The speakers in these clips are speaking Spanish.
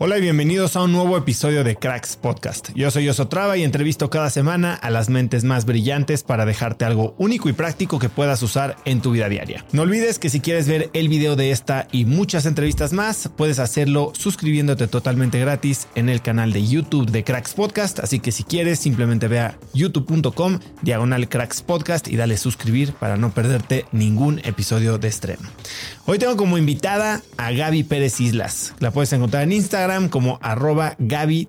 Hola y bienvenidos a un nuevo episodio de Cracks Podcast. Yo soy Osotrava y entrevisto cada semana a las mentes más brillantes para dejarte algo único y práctico que puedas usar en tu vida diaria. No olvides que si quieres ver el video de esta y muchas entrevistas más, puedes hacerlo suscribiéndote totalmente gratis en el canal de YouTube de Cracks Podcast. Así que si quieres, simplemente ve a youtube.com diagonal Cracks Podcast y dale suscribir para no perderte ningún episodio de estreno. Hoy tengo como invitada a Gaby Pérez Islas. La puedes encontrar en Instagram como arroba Gaby.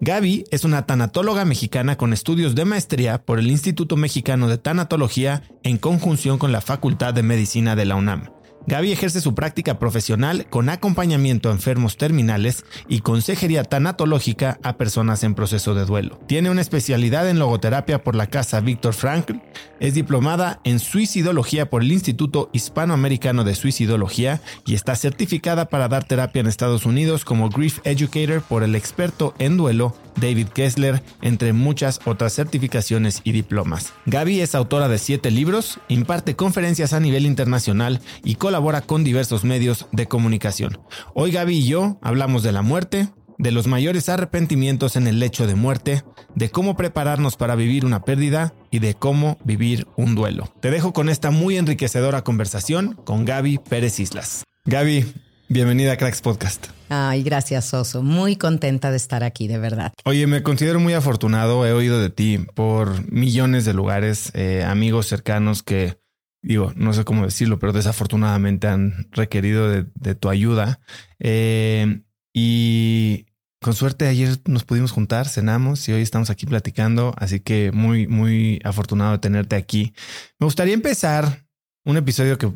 Gaby es una tanatóloga mexicana con estudios de maestría por el Instituto Mexicano de Tanatología en conjunción con la Facultad de Medicina de la UNAM. Gaby ejerce su práctica profesional con acompañamiento a enfermos terminales y consejería tanatológica a personas en proceso de duelo. Tiene una especialidad en logoterapia por la Casa Víctor Frankl, es diplomada en suicidología por el Instituto Hispanoamericano de Suicidología y está certificada para dar terapia en Estados Unidos como Grief Educator por el experto en duelo David Kessler, entre muchas otras certificaciones y diplomas. Gaby es autora de siete libros, imparte conferencias a nivel internacional y colabora con diversos medios de comunicación. Hoy Gaby y yo hablamos de la muerte, de los mayores arrepentimientos en el lecho de muerte, de cómo prepararnos para vivir una pérdida y de cómo vivir un duelo. Te dejo con esta muy enriquecedora conversación con Gaby Pérez Islas. Gaby, Bienvenida a Cracks Podcast. Ay, gracias, Oso. Muy contenta de estar aquí, de verdad. Oye, me considero muy afortunado. He oído de ti por millones de lugares, eh, amigos cercanos que, digo, no sé cómo decirlo, pero desafortunadamente han requerido de, tu ayuda. Eh, y con suerte ayer nos pudimos juntar, cenamos y hoy estamos aquí platicando. Así que muy, muy afortunado de tenerte aquí. Me gustaría empezar un episodio que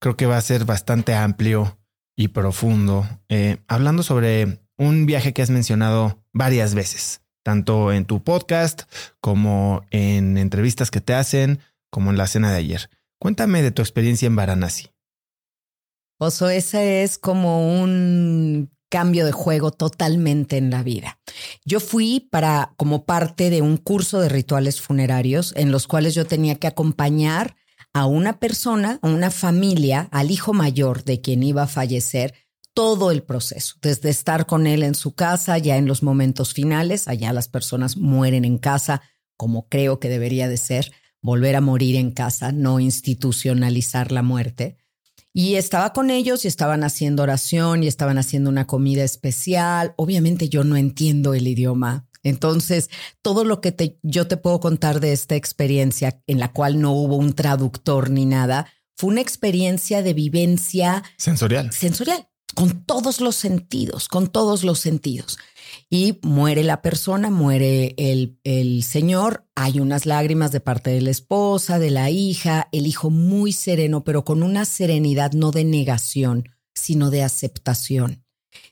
creo que va a ser bastante amplio y profundo, eh, hablando sobre un viaje que has mencionado varias veces, tanto en tu podcast como en entrevistas que te hacen, como en la cena de ayer. Cuéntame de tu experiencia en Varanasi. Oso, ese es como un cambio de juego totalmente en la vida. Yo fui para como parte de un curso de rituales funerarios en los cuales yo tenía que acompañar a una persona, a una familia, al hijo mayor de quien iba a fallecer, todo el proceso, desde estar con él en su casa, ya en los momentos finales, allá las personas mueren en casa, como creo que debería de ser, volver a morir en casa, no institucionalizar la muerte. Y estaba con ellos y estaban haciendo oración y estaban haciendo una comida especial. Obviamente yo no entiendo el idioma. Entonces, todo lo que te, yo te puedo contar de esta experiencia en la cual no hubo un traductor ni nada, fue una experiencia de vivencia sensorial. Sensorial, con todos los sentidos, con todos los sentidos. Y muere la persona, muere el, el señor, hay unas lágrimas de parte de la esposa, de la hija, el hijo muy sereno, pero con una serenidad no de negación, sino de aceptación.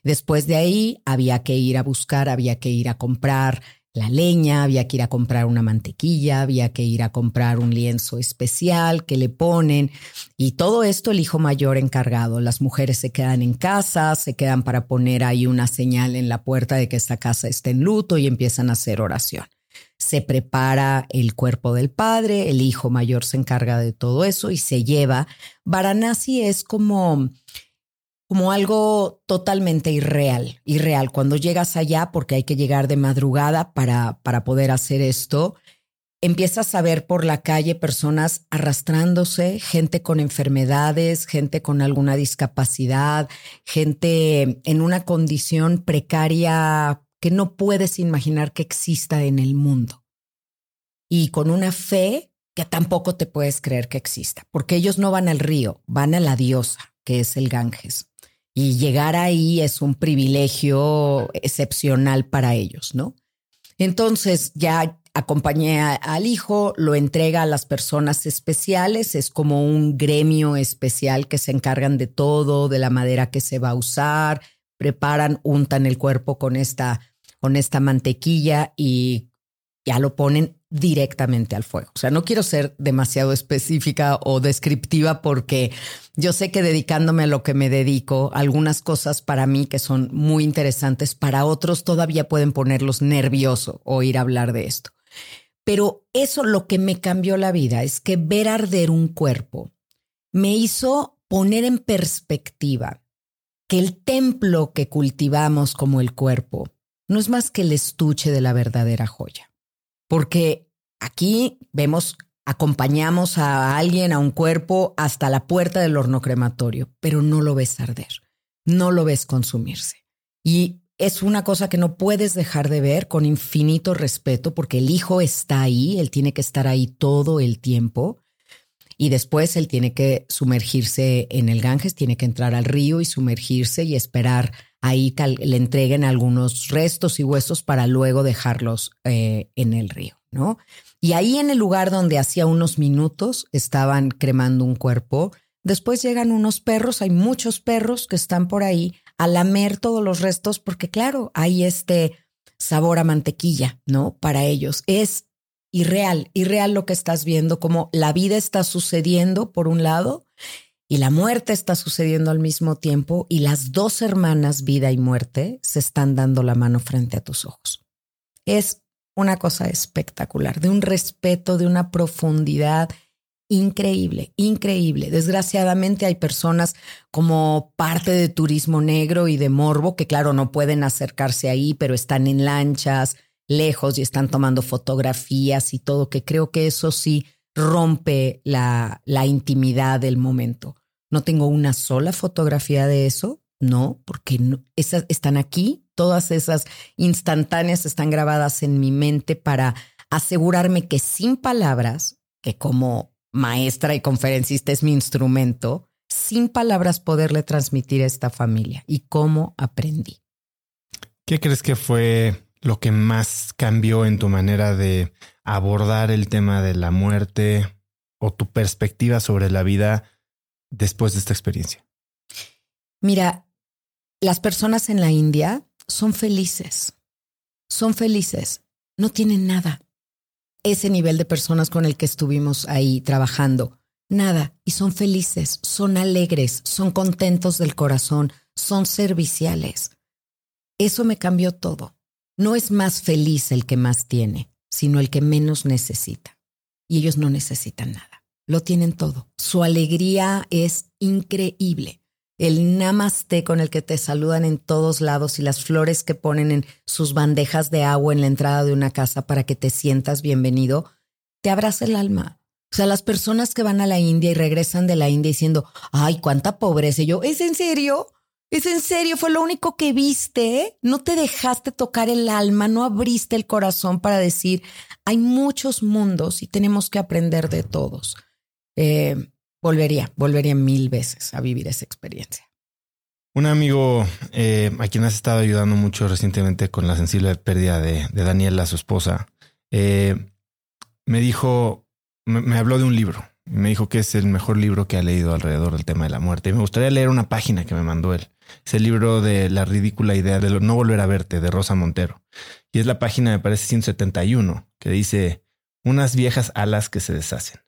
Después de ahí había que ir a buscar, había que ir a comprar la leña, había que ir a comprar una mantequilla, había que ir a comprar un lienzo especial que le ponen y todo esto el hijo mayor encargado. Las mujeres se quedan en casa, se quedan para poner ahí una señal en la puerta de que esta casa está en luto y empiezan a hacer oración. Se prepara el cuerpo del padre, el hijo mayor se encarga de todo eso y se lleva. Varanasi es como como algo totalmente irreal, irreal. Cuando llegas allá, porque hay que llegar de madrugada para, para poder hacer esto, empiezas a ver por la calle personas arrastrándose, gente con enfermedades, gente con alguna discapacidad, gente en una condición precaria que no puedes imaginar que exista en el mundo. Y con una fe que tampoco te puedes creer que exista, porque ellos no van al río, van a la diosa, que es el Ganges y llegar ahí es un privilegio excepcional para ellos, ¿no? Entonces ya acompañé al hijo, lo entrega a las personas especiales, es como un gremio especial que se encargan de todo, de la madera que se va a usar, preparan, untan el cuerpo con esta, con esta mantequilla y ya lo ponen directamente al fuego. O sea, no quiero ser demasiado específica o descriptiva porque yo sé que dedicándome a lo que me dedico, algunas cosas para mí que son muy interesantes, para otros todavía pueden ponerlos nervioso oír hablar de esto. Pero eso lo que me cambió la vida es que ver arder un cuerpo me hizo poner en perspectiva que el templo que cultivamos como el cuerpo no es más que el estuche de la verdadera joya porque aquí vemos, acompañamos a alguien, a un cuerpo, hasta la puerta del horno crematorio, pero no lo ves arder, no lo ves consumirse. Y es una cosa que no puedes dejar de ver con infinito respeto, porque el hijo está ahí, él tiene que estar ahí todo el tiempo. Y después él tiene que sumergirse en el Ganges, tiene que entrar al río y sumergirse y esperar ahí le entreguen algunos restos y huesos para luego dejarlos eh, en el río, ¿no? Y ahí en el lugar donde hacía unos minutos estaban cremando un cuerpo, después llegan unos perros, hay muchos perros que están por ahí a lamer todos los restos porque claro, hay este sabor a mantequilla, ¿no? Para ellos es irreal, irreal lo que estás viendo, como la vida está sucediendo por un lado y la muerte está sucediendo al mismo tiempo y las dos hermanas, vida y muerte, se están dando la mano frente a tus ojos. Es una cosa espectacular, de un respeto, de una profundidad increíble, increíble. Desgraciadamente hay personas como parte de turismo negro y de morbo que claro no pueden acercarse ahí, pero están en lanchas lejos y están tomando fotografías y todo, que creo que eso sí rompe la, la intimidad del momento. No tengo una sola fotografía de eso, no, porque esas están aquí, todas esas instantáneas están grabadas en mi mente para asegurarme que sin palabras, que como maestra y conferencista es mi instrumento, sin palabras poderle transmitir a esta familia y cómo aprendí. ¿Qué crees que fue lo que más cambió en tu manera de abordar el tema de la muerte o tu perspectiva sobre la vida después de esta experiencia? Mira, las personas en la India son felices, son felices, no tienen nada. Ese nivel de personas con el que estuvimos ahí trabajando, nada, y son felices, son alegres, son contentos del corazón, son serviciales. Eso me cambió todo. No es más feliz el que más tiene, sino el que menos necesita. Y ellos no necesitan nada lo tienen todo. Su alegría es increíble. El namaste con el que te saludan en todos lados y las flores que ponen en sus bandejas de agua en la entrada de una casa para que te sientas bienvenido, te abraza el alma. O sea, las personas que van a la India y regresan de la India diciendo, ay, cuánta pobreza. Yo, ¿es en serio? ¿Es en serio? Fue lo único que viste. No te dejaste tocar el alma, no abriste el corazón para decir, hay muchos mundos y tenemos que aprender de todos. Eh, volvería, volvería mil veces a vivir esa experiencia. Un amigo eh, a quien has estado ayudando mucho recientemente con la sensible pérdida de, Daniela, su esposa, eh, me dijo, me, habló de un libro. Me dijo que es el mejor libro que ha leído alrededor del tema de la muerte. Y me gustaría leer una página que me mandó él. Es el libro de La ridícula idea de no volver a verte, de Rosa Montero. Y es la página, me parece, 171, que dice, unas viejas alas que se deshacen.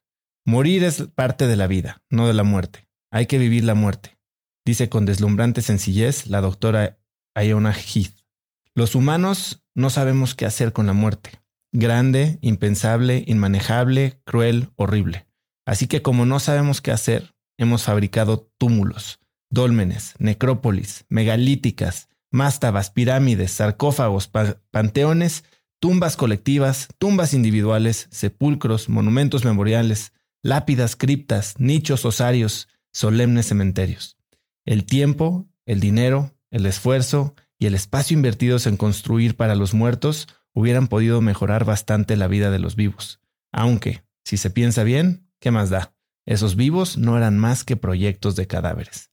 Morir es parte de la vida, no de la muerte. Hay que vivir la muerte dice con deslumbrante sencillez la doctora Iona Heath. Los humanos no sabemos qué hacer con la muerte. Grande, impensable, inmanejable, cruel, horrible. Así que como no sabemos qué hacer, hemos fabricado túmulos, dólmenes, necrópolis, megalíticas, mástabas, pirámides, sarcófagos, panteones, tumbas colectivas, tumbas individuales, sepulcros, monumentos memoriales, lápidas, criptas, nichos osarios, solemnes cementerios. El tiempo, el dinero, el esfuerzo y el espacio invertidos en construir para los muertos hubieran podido mejorar bastante la vida de los vivos. Aunque, si se piensa bien, ¿qué más da? Esos vivos no eran más que proyectos de cadáveres.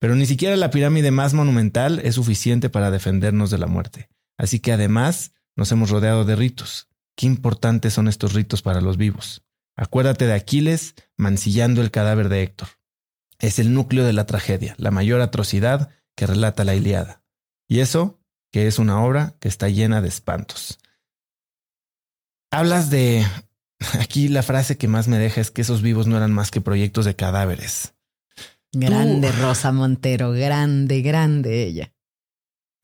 Pero ni siquiera la pirámide más monumental es suficiente para defendernos de la muerte. Así que además nos hemos rodeado de ritos. Qué importantes son estos ritos para los vivos. Acuérdate de Aquiles mancillando el cadáver de Héctor es el núcleo de la tragedia, la mayor atrocidad que relata la Iliada. Y eso que es una obra que está llena de espantos. Hablas de... Aquí la frase que más me deja es que esos vivos no eran más que proyectos de cadáveres. Grande Rosa Montero, grande, grande ella.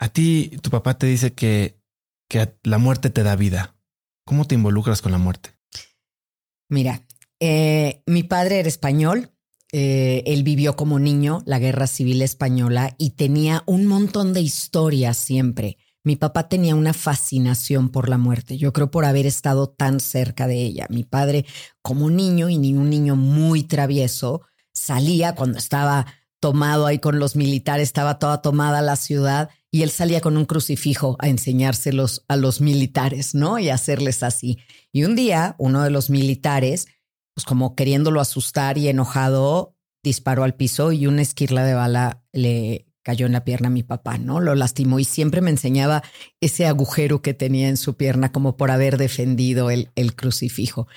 A ti, tu papá te dice que, que la muerte te da vida. ¿Cómo te involucras con la muerte? Mira, eh, mi padre era español eh, él vivió como niño la guerra civil española y tenía un montón de historias siempre. Mi papá tenía una fascinación por la muerte, yo creo por haber estado tan cerca de ella. Mi padre, como niño y ni un niño muy travieso, salía cuando estaba tomado ahí con los militares, estaba toda tomada la ciudad y él salía con un crucifijo a enseñárselos a los militares, ¿no? Y hacerles así. Y un día, uno de los militares pues como queriéndolo asustar y enojado, disparó al piso y una esquirla de bala le cayó en la pierna a mi papá, ¿no? Lo lastimó y siempre me enseñaba ese agujero que tenía en su pierna como por haber defendido el, el crucifijo.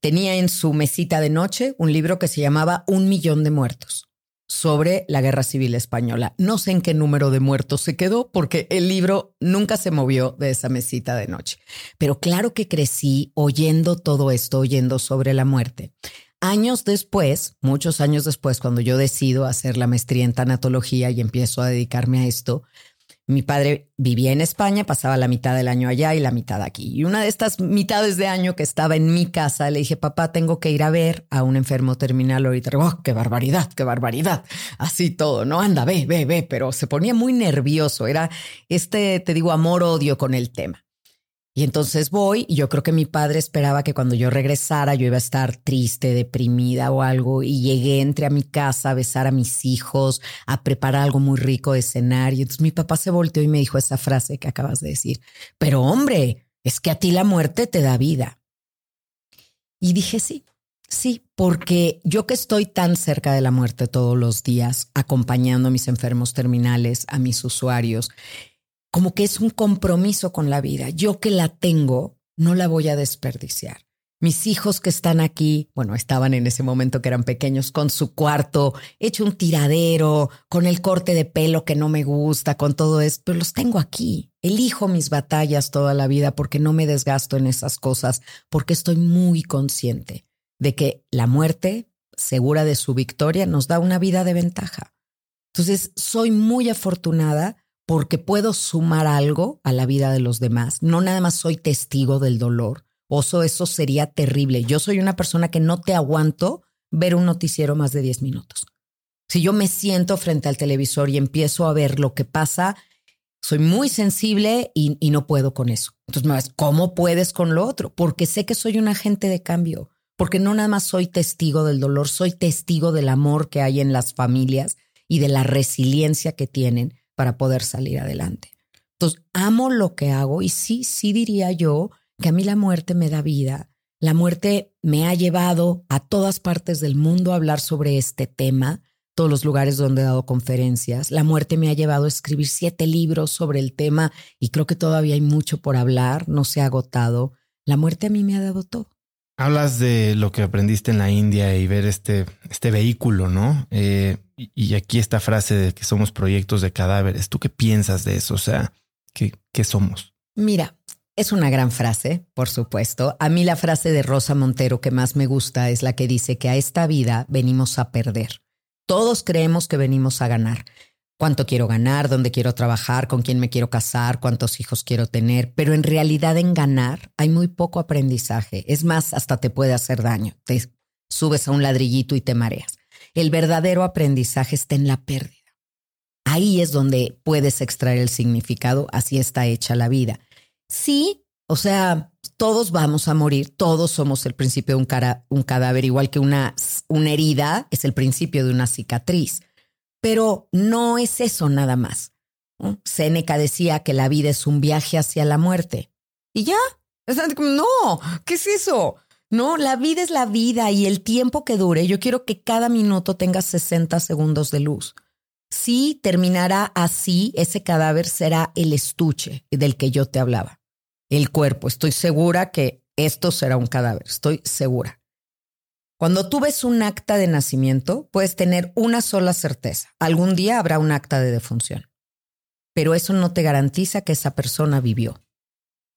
Tenía en su mesita de noche un libro que se llamaba Un millón de muertos sobre la guerra civil española. No sé en qué número de muertos se quedó porque el libro nunca se movió de esa mesita de noche. Pero claro que crecí oyendo todo esto, oyendo sobre la muerte. Años después, muchos años después, cuando yo decido hacer la maestría en tanatología y empiezo a dedicarme a esto, mi padre vivía en España, pasaba la mitad del año allá y la mitad aquí. Y una de estas mitades de año que estaba en mi casa, le dije, papá, tengo que ir a ver a un enfermo terminal ahorita. Oh, qué barbaridad, qué barbaridad. Así todo, ¿no? Anda, ve, ve, ve. Pero se ponía muy nervioso. Era este, te digo, amor-odio con el tema. Y entonces voy y yo creo que mi padre esperaba que cuando yo regresara yo iba a estar triste, deprimida o algo. Y llegué, entre a mi casa a besar a mis hijos, a preparar algo muy rico de cenar. Y entonces mi papá se volteó y me dijo esa frase que acabas de decir, pero hombre, es que a ti la muerte te da vida. Y dije sí, sí, porque yo que estoy tan cerca de la muerte todos los días, acompañando a mis enfermos terminales, a mis usuarios, como que es un compromiso con la vida. Yo que la tengo, no la voy a desperdiciar. Mis hijos que están aquí, bueno, estaban en ese momento que eran pequeños, con su cuarto, hecho un tiradero, con el corte de pelo que no me gusta, con todo esto, los tengo aquí. Elijo mis batallas toda la vida porque no me desgasto en esas cosas, porque estoy muy consciente de que la muerte, segura de su victoria, nos da una vida de ventaja. Entonces, soy muy afortunada porque puedo sumar algo a la vida de los demás. No nada más soy testigo del dolor. Oso, eso sería terrible. Yo soy una persona que no te aguanto ver un noticiero más de 10 minutos. Si yo me siento frente al televisor y empiezo a ver lo que pasa, soy muy sensible y, y no puedo con eso. Entonces me vas, ¿cómo puedes con lo otro? Porque sé que soy un agente de cambio, porque no nada más soy testigo del dolor, soy testigo del amor que hay en las familias y de la resiliencia que tienen para poder salir adelante. Entonces, amo lo que hago y sí, sí diría yo que a mí la muerte me da vida. La muerte me ha llevado a todas partes del mundo a hablar sobre este tema, todos los lugares donde he dado conferencias. La muerte me ha llevado a escribir siete libros sobre el tema y creo que todavía hay mucho por hablar, no se ha agotado. La muerte a mí me ha dado todo. Hablas de lo que aprendiste en la India y ver este, este vehículo, ¿no? Eh, y, aquí esta frase de que somos proyectos de cadáveres. ¿Tú qué piensas de eso? O sea, ¿qué, qué somos? Mira, es una gran frase, por supuesto. A mí la frase de Rosa Montero que más me gusta es la que dice que a esta vida venimos a perder. Todos creemos que venimos a ganar cuánto quiero ganar, dónde quiero trabajar, con quién me quiero casar, cuántos hijos quiero tener, pero en realidad en ganar hay muy poco aprendizaje. Es más, hasta te puede hacer daño. Te subes a un ladrillito y te mareas. El verdadero aprendizaje está en la pérdida. Ahí es donde puedes extraer el significado, así está hecha la vida. Sí, o sea, todos vamos a morir, todos somos el principio de un, un cadáver, igual que una, una herida es el principio de una cicatriz. Pero no es eso nada más. Séneca decía que la vida es un viaje hacia la muerte. Y ya, no, ¿qué es eso? No, la vida es la vida y el tiempo que dure, yo quiero que cada minuto tenga 60 segundos de luz. Si terminará así, ese cadáver será el estuche del que yo te hablaba. El cuerpo, estoy segura que esto será un cadáver, estoy segura. Cuando tú ves un acta de nacimiento, puedes tener una sola certeza. Algún día habrá un acta de defunción. Pero eso no te garantiza que esa persona vivió.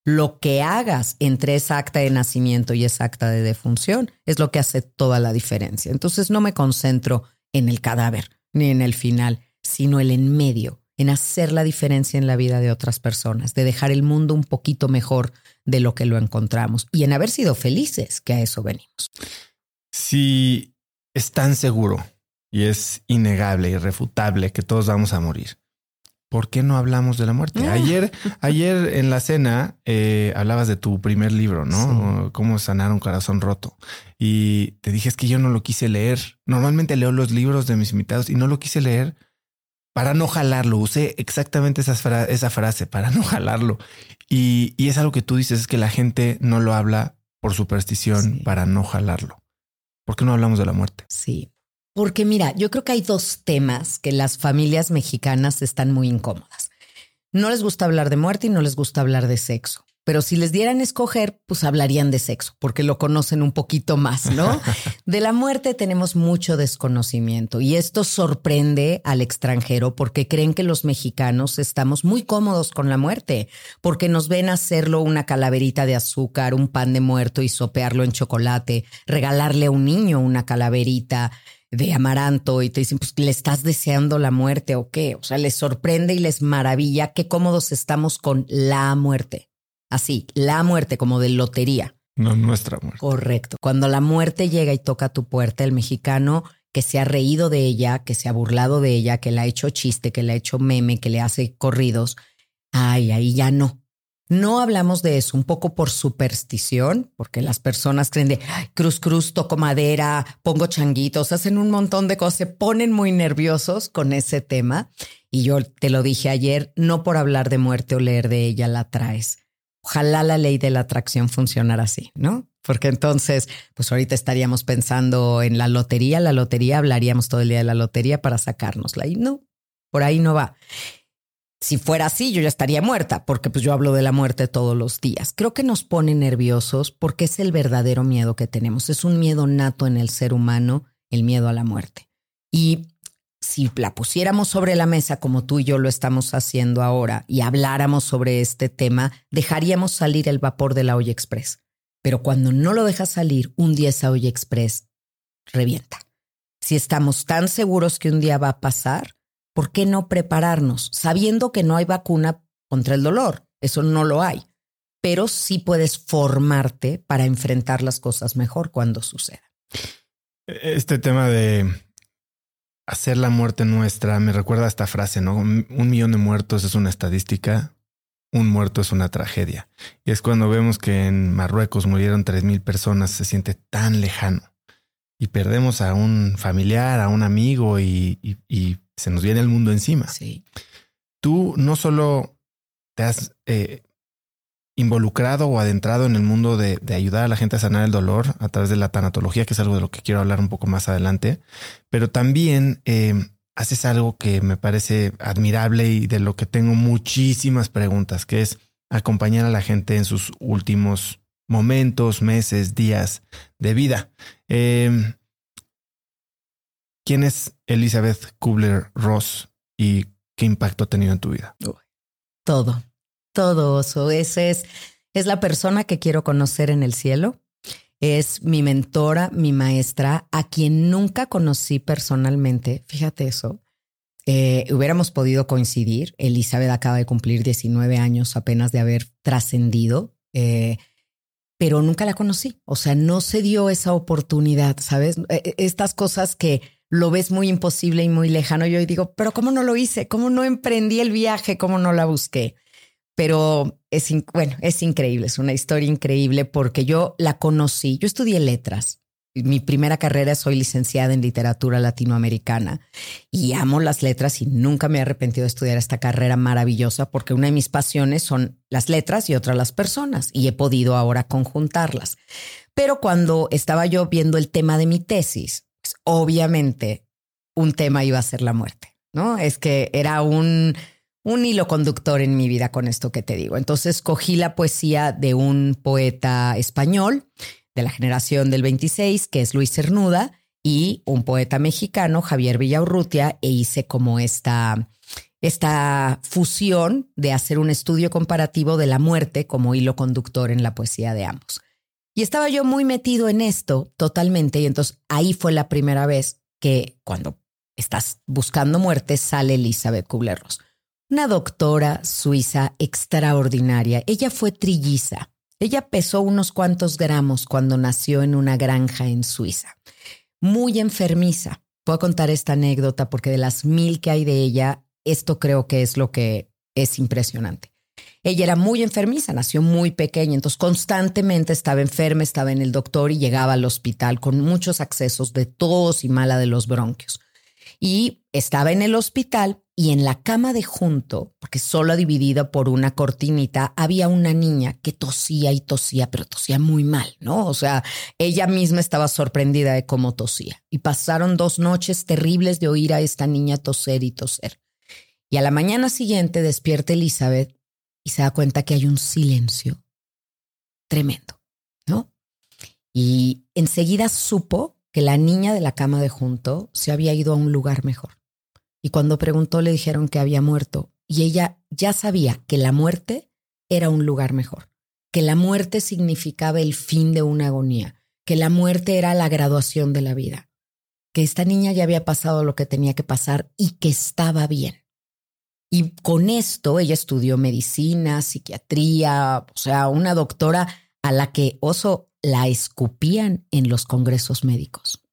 Lo que hagas entre esa acta de nacimiento y esa acta de defunción es lo que hace toda la diferencia. Entonces no me concentro en el cadáver ni en el final, sino el en medio, en hacer la diferencia en la vida de otras personas, de dejar el mundo un poquito mejor de lo que lo encontramos y en haber sido felices, que a eso venimos. Si es tan seguro y es innegable, irrefutable que todos vamos a morir, ¿por qué no hablamos de la muerte? Ah. Ayer, ayer en la cena eh, hablabas de tu primer libro, ¿no? Cómo sanar un corazón roto. Y te dije es que yo no lo quise leer. Normalmente leo los libros de mis invitados y no lo quise leer para no jalarlo. Usé exactamente esa, esa frase, para no jalarlo. Y, y, es algo que tú dices, es que la gente no lo habla por superstición, para no jalarlo. ¿Por qué no hablamos de la muerte? Sí, porque mira, yo creo que hay dos temas que las familias mexicanas están muy incómodas. No les gusta hablar de muerte y no les gusta hablar de sexo. Pero si les dieran escoger, pues hablarían de sexo, porque lo conocen un poquito más, ¿no? De la muerte tenemos mucho desconocimiento y esto sorprende al extranjero porque creen que los mexicanos estamos muy cómodos con la muerte, porque nos ven hacerlo una calaverita de azúcar, un pan de muerto y sopearlo en chocolate, regalarle a un niño una calaverita de amaranto y te dicen, pues le estás deseando la muerte o qué. O sea, les sorprende y les maravilla qué cómodos estamos con la muerte. Así, la muerte como de lotería. No nuestra muerte. Correcto. Cuando la muerte llega y toca tu puerta, el mexicano que se ha reído de ella, que se ha burlado de ella, que le ha hecho chiste, que le ha hecho meme, que le hace corridos, ay, ahí ya no. No hablamos de eso un poco por superstición, porque las personas creen de cruz, cruz, toco madera, pongo changuitos, hacen un montón de cosas, se ponen muy nerviosos con ese tema. Y yo te lo dije ayer, no por hablar de muerte o leer de ella la traes. Ojalá la ley de la atracción funcionara así, ¿no? Porque entonces, pues ahorita estaríamos pensando en la lotería, la lotería, hablaríamos todo el día de la lotería para sacárnosla. Y no, por ahí no va. Si fuera así, yo ya estaría muerta, porque pues yo hablo de la muerte todos los días. Creo que nos pone nerviosos porque es el verdadero miedo que tenemos. Es un miedo nato en el ser humano, el miedo a la muerte. Y si la pusiéramos sobre la mesa como tú y yo lo estamos haciendo ahora y habláramos sobre este tema, dejaríamos salir el vapor de la olla express. Pero cuando no lo dejas salir, un día esa olla express revienta. Si estamos tan seguros que un día va a pasar, ¿por qué no prepararnos sabiendo que no hay vacuna contra el dolor? Eso no lo hay. Pero sí puedes formarte para enfrentar las cosas mejor cuando suceda. Este tema de hacer la muerte nuestra me recuerda a esta frase, ¿no? Un millón de muertos es una estadística, un muerto es una tragedia. Y es cuando vemos que en Marruecos murieron 3.000 personas, se siente tan lejano. Y perdemos a un familiar, a un amigo y, se nos viene el mundo encima. Sí. Tú no solo te has eh, involucrado o adentrado en el mundo de, ayudar a la gente a sanar el dolor a través de la tanatología, que es algo de lo que quiero hablar un poco más adelante, pero también eh, haces algo que me parece admirable y de lo que tengo muchísimas preguntas, que es acompañar a la gente en sus últimos momentos, meses, días de vida. Em, ¿Quién es Elizabeth Kubler-Ross y qué impacto ha tenido en tu vida? Todo, todo. Oso. Ese es, es la persona que quiero conocer en el cielo. Es mi mentora, mi maestra, a quien nunca conocí personalmente. Fíjate eso. Eh, hubiéramos podido coincidir. Elizabeth acaba de cumplir 19 años apenas de haber trascendido, eh, pero nunca la conocí. O sea, no se dio esa oportunidad, ¿sabes? E, estas cosas que lo ves muy imposible y muy lejano. Yo digo, pero ¿cómo no lo hice? ¿Cómo no emprendí el viaje? ¿Cómo no la busqué? pero es, bueno, es increíble, es una historia increíble porque yo la conocí, yo estudié letras. Mi primera carrera soy licenciada en literatura latinoamericana y amo las letras y nunca me he arrepentido de estudiar esta carrera maravillosa porque una de mis pasiones son las letras y otra las personas y he podido ahora conjuntarlas. Pero cuando estaba yo viendo el tema de mi tesis, pues obviamente un tema iba a ser la muerte, ¿no? Es que era un un hilo conductor en mi vida con esto que te digo. Entonces cogí la poesía de un poeta español de la generación del 26, que es Luis Cernuda, y un poeta mexicano, Javier Villaurrutia, e hice como esta, esta fusión de hacer un estudio comparativo de la muerte como hilo conductor en la poesía de ambos. Y estaba yo muy metido en esto totalmente, y entonces ahí fue la primera vez que cuando estás buscando muerte sale Elizabeth Kubler-Ross una doctora suiza extraordinaria. Ella fue trilliza. Ella pesó unos cuantos gramos cuando nació en una granja en Suiza. Muy enfermiza. Puedo contar esta anécdota porque de las mil que hay de ella, esto creo que es lo que es impresionante. Ella era muy enfermiza, nació muy pequeña, entonces constantemente estaba enferma, estaba en el doctor y llegaba al hospital con muchos accesos de tos y mala de los bronquios. Y estaba en el hospital y en la cama de junto, porque solo dividida por una cortinita, había una niña que tosía y tosía, pero tosía muy mal, ¿no? O sea, ella misma estaba sorprendida de cómo tosía. Y pasaron dos noches terribles de oír a esta niña toser y toser. Y a la mañana siguiente despierta Elizabeth y se da cuenta que hay un silencio tremendo, ¿no? Y enseguida supo que la niña de la cama de junto se había ido a un lugar mejor y cuando preguntó le dijeron que había muerto y ella ya sabía que la muerte era un lugar mejor, que la muerte significaba el fin de una agonía, que la muerte era la graduación de la vida, que esta niña ya había pasado lo que tenía que pasar y que estaba bien. Y con esto ella estudió medicina, psiquiatría, o sea, una doctora a la que oso la escupían en los congresos médicos.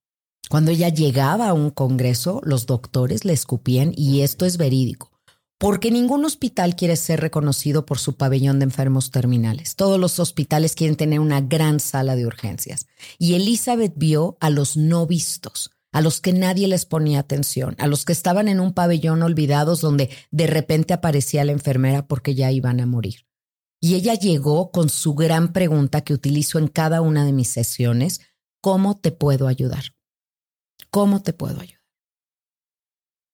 Cuando ella llegaba a un congreso, los doctores le escupían y esto es verídico, porque ningún hospital quiere ser reconocido por su pabellón de enfermos terminales. Todos los hospitales quieren tener una gran sala de urgencias. Y Elizabeth vio a los no vistos, a los que nadie les ponía atención, a los que estaban en un pabellón olvidados donde de repente aparecía la enfermera porque ya iban a morir. Y ella llegó con su gran pregunta que utilizo en cada una de mis sesiones, ¿cómo te puedo ayudar? ¿Cómo te puedo ayudar?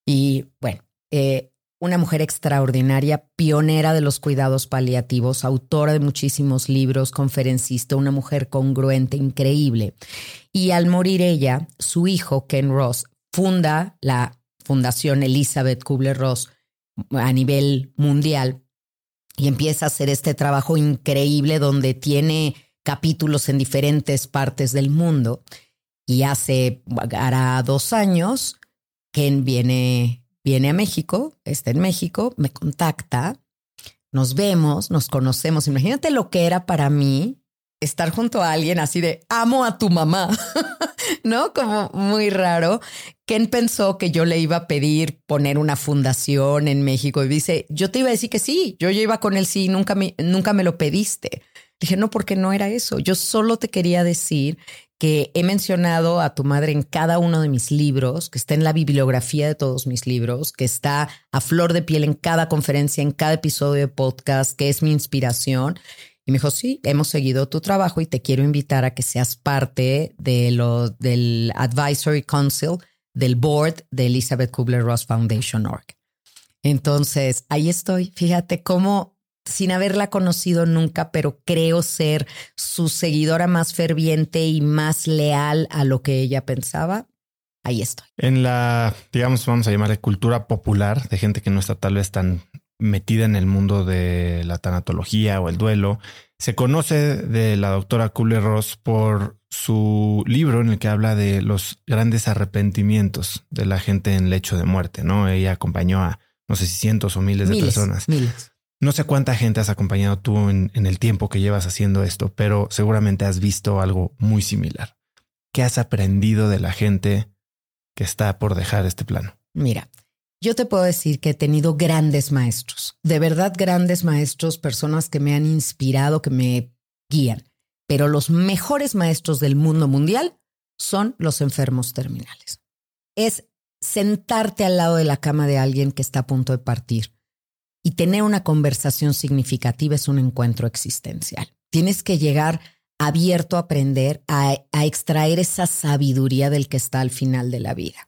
Y bueno, eh, una mujer extraordinaria, pionera de los cuidados paliativos, autora de muchísimos libros, conferencista, una mujer congruente, increíble. Y al morir ella, su hijo, Ken Ross, funda la Fundación Elizabeth Kubler-Ross a nivel mundial y empieza a hacer este trabajo increíble donde tiene capítulos en diferentes partes del mundo. Y hace, hará dos años, Ken viene, viene a México, está en México, me contacta, nos vemos, nos conocemos. Imagínate lo que era para mí estar junto a alguien así de amo a tu mamá, ¿no? Como muy raro. Ken pensó que yo le iba a pedir poner una fundación en México y dice, yo te iba a decir que sí, yo ya iba con él sí, nunca nunca me lo pediste. Dije, no, porque no era eso. Yo solo te quería decir que he mencionado a tu madre en cada uno de mis libros, que está en la bibliografía de todos mis libros, que está a flor de piel en cada conferencia, en cada episodio de podcast, que es mi inspiración. Y me dijo, sí, hemos seguido tu trabajo y te quiero invitar a que seas parte de lo, del Advisory Council del board de Elizabeth Kubler-Ross Foundation Org. Entonces, ahí estoy. Fíjate cómo sin haberla conocido nunca, pero creo ser su seguidora más ferviente y más leal a lo que ella pensaba. Ahí estoy. En la, digamos, vamos a llamarle cultura popular de gente que no está tal vez tan metida en el mundo de la tanatología o el duelo, se conoce de la doctora Kubler-Ross por su libro en el que habla de los grandes arrepentimientos de la gente en lecho de muerte, ¿no? Ella acompañó a no sé si cientos o miles de personas. Miles. No sé cuánta gente has acompañado tú en, el tiempo que llevas haciendo esto, pero seguramente has visto algo muy similar. ¿Qué has aprendido de la gente que está por dejar este plano? Mira, yo te puedo decir que he tenido grandes maestros, de verdad grandes maestros, personas que me han inspirado, que me guían, pero los mejores maestros del mundo mundial son los enfermos terminales. Es sentarte al lado de la cama de alguien que está a punto de partir y tener una conversación significativa es un encuentro existencial. Tienes que llegar abierto a aprender, a, extraer esa sabiduría del que está al final de la vida.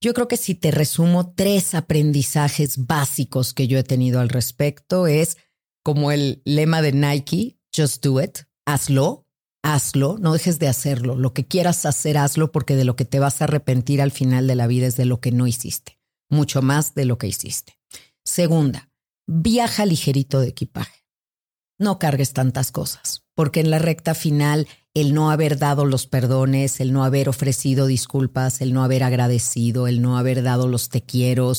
Yo creo que si te resumo tres aprendizajes básicos que yo he tenido al respecto es como el lema de Nike, just do it, hazlo, hazlo, no dejes de hacerlo. Lo que quieras hacer, hazlo porque de lo que te vas a arrepentir al final de la vida es de lo que no hiciste, mucho más de lo que hiciste. Segunda, viaja ligerito de equipaje. No cargues tantas cosas, porque en la recta final el no haber dado los perdones, el no haber ofrecido disculpas, el no haber agradecido, el no haber dado los te quiero,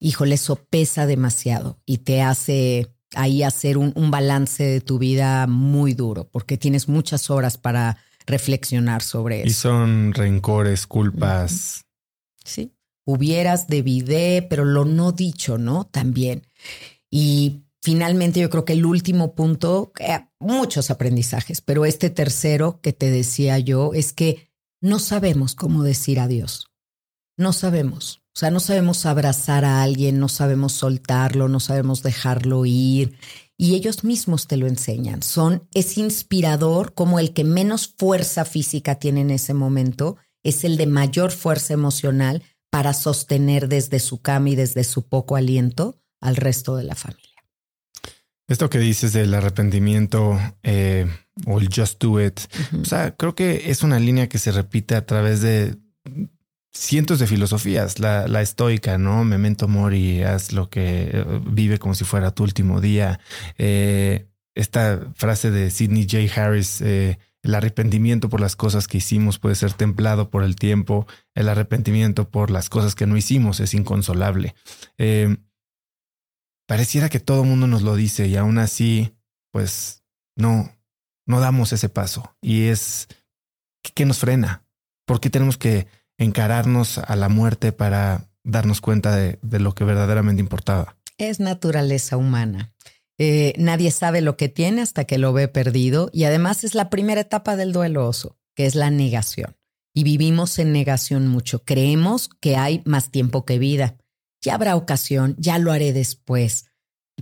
híjole, eso pesa demasiado y te hace ahí hacer un, un balance de tu vida muy duro, porque tienes muchas horas para reflexionar sobre eso. Y son rencores, culpas. Sí, hubieras, debidé, pero lo no dicho, ¿no? También. Y finalmente yo creo que el último punto, muchos aprendizajes, pero este tercero que te decía yo es que no sabemos cómo decir adiós. No sabemos. O sea, no sabemos abrazar a alguien, no sabemos soltarlo, no sabemos dejarlo ir. Y ellos mismos te lo enseñan. Son, es inspirador como el que menos fuerza física tiene en ese momento es el de mayor fuerza emocional para sostener desde su cama y desde su poco aliento al resto de la familia. Esto que dices del arrepentimiento eh, o el just do it, o sea, creo que es una línea que se repite a través de cientos de filosofías, la, estoica, ¿no? Memento mori, haz lo que eh, vive como si fuera tu último día. Eh, esta frase de Sidney J. Harris, el arrepentimiento por las cosas que hicimos puede ser templado por el tiempo, el arrepentimiento por las cosas que no hicimos es inconsolable pareciera que todo mundo nos lo dice y aún así, pues no, no damos ese paso. Y es, ¿qué nos frena? ¿Por qué tenemos que encararnos a la muerte para darnos cuenta de, lo que verdaderamente importaba? Es naturaleza humana. Eh, nadie sabe lo que tiene hasta que lo ve perdido y además es la primera etapa del duelo oso, que es la negación. Y vivimos en negación mucho. Creemos que hay más tiempo que vida ya habrá ocasión, ya lo haré después.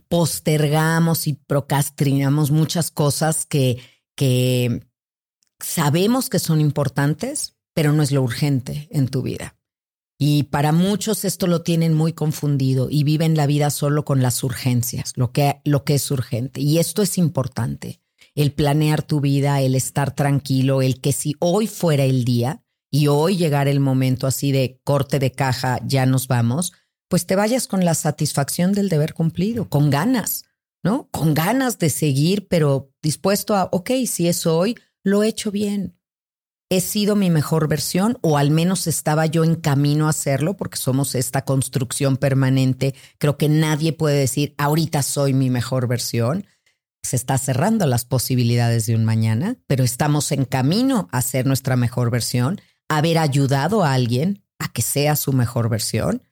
Postergamos y procrastinamos muchas cosas que, que sabemos que son importantes, pero no es lo urgente en tu vida. Y para muchos esto lo tienen muy confundido y viven la vida solo con las urgencias, lo que, lo que es urgente. Y esto es importante, el planear tu vida, el estar tranquilo, el que si hoy fuera el día y hoy llegara el momento así de corte de caja, ya nos vamos, pues te vayas con la satisfacción del deber cumplido, con ganas, ¿no? Con ganas de seguir, pero dispuesto a, ok, si es hoy, lo he hecho bien. He sido mi mejor versión o al menos estaba yo en camino a hacerlo porque somos esta construcción permanente. Creo que nadie puede decir, ahorita soy mi mejor versión. se está cerrando las posibilidades de un mañana, pero estamos en camino a ser nuestra mejor versión, haber ayudado a alguien a que sea su mejor versión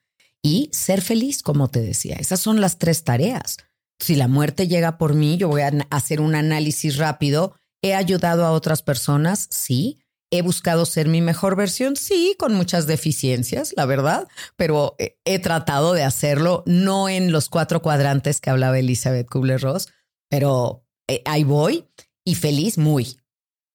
y ser feliz, como te decía. Esas son las tres tareas. Si la muerte llega por mí, yo voy a hacer un análisis rápido. ¿He ayudado a otras personas? Sí. ¿He buscado ser mi mejor versión? Sí, con muchas deficiencias, la verdad, pero he tratado de hacerlo, no en los cuatro cuadrantes que hablaba Elizabeth Kubler-Ross, pero eh, ahí voy y feliz, muy,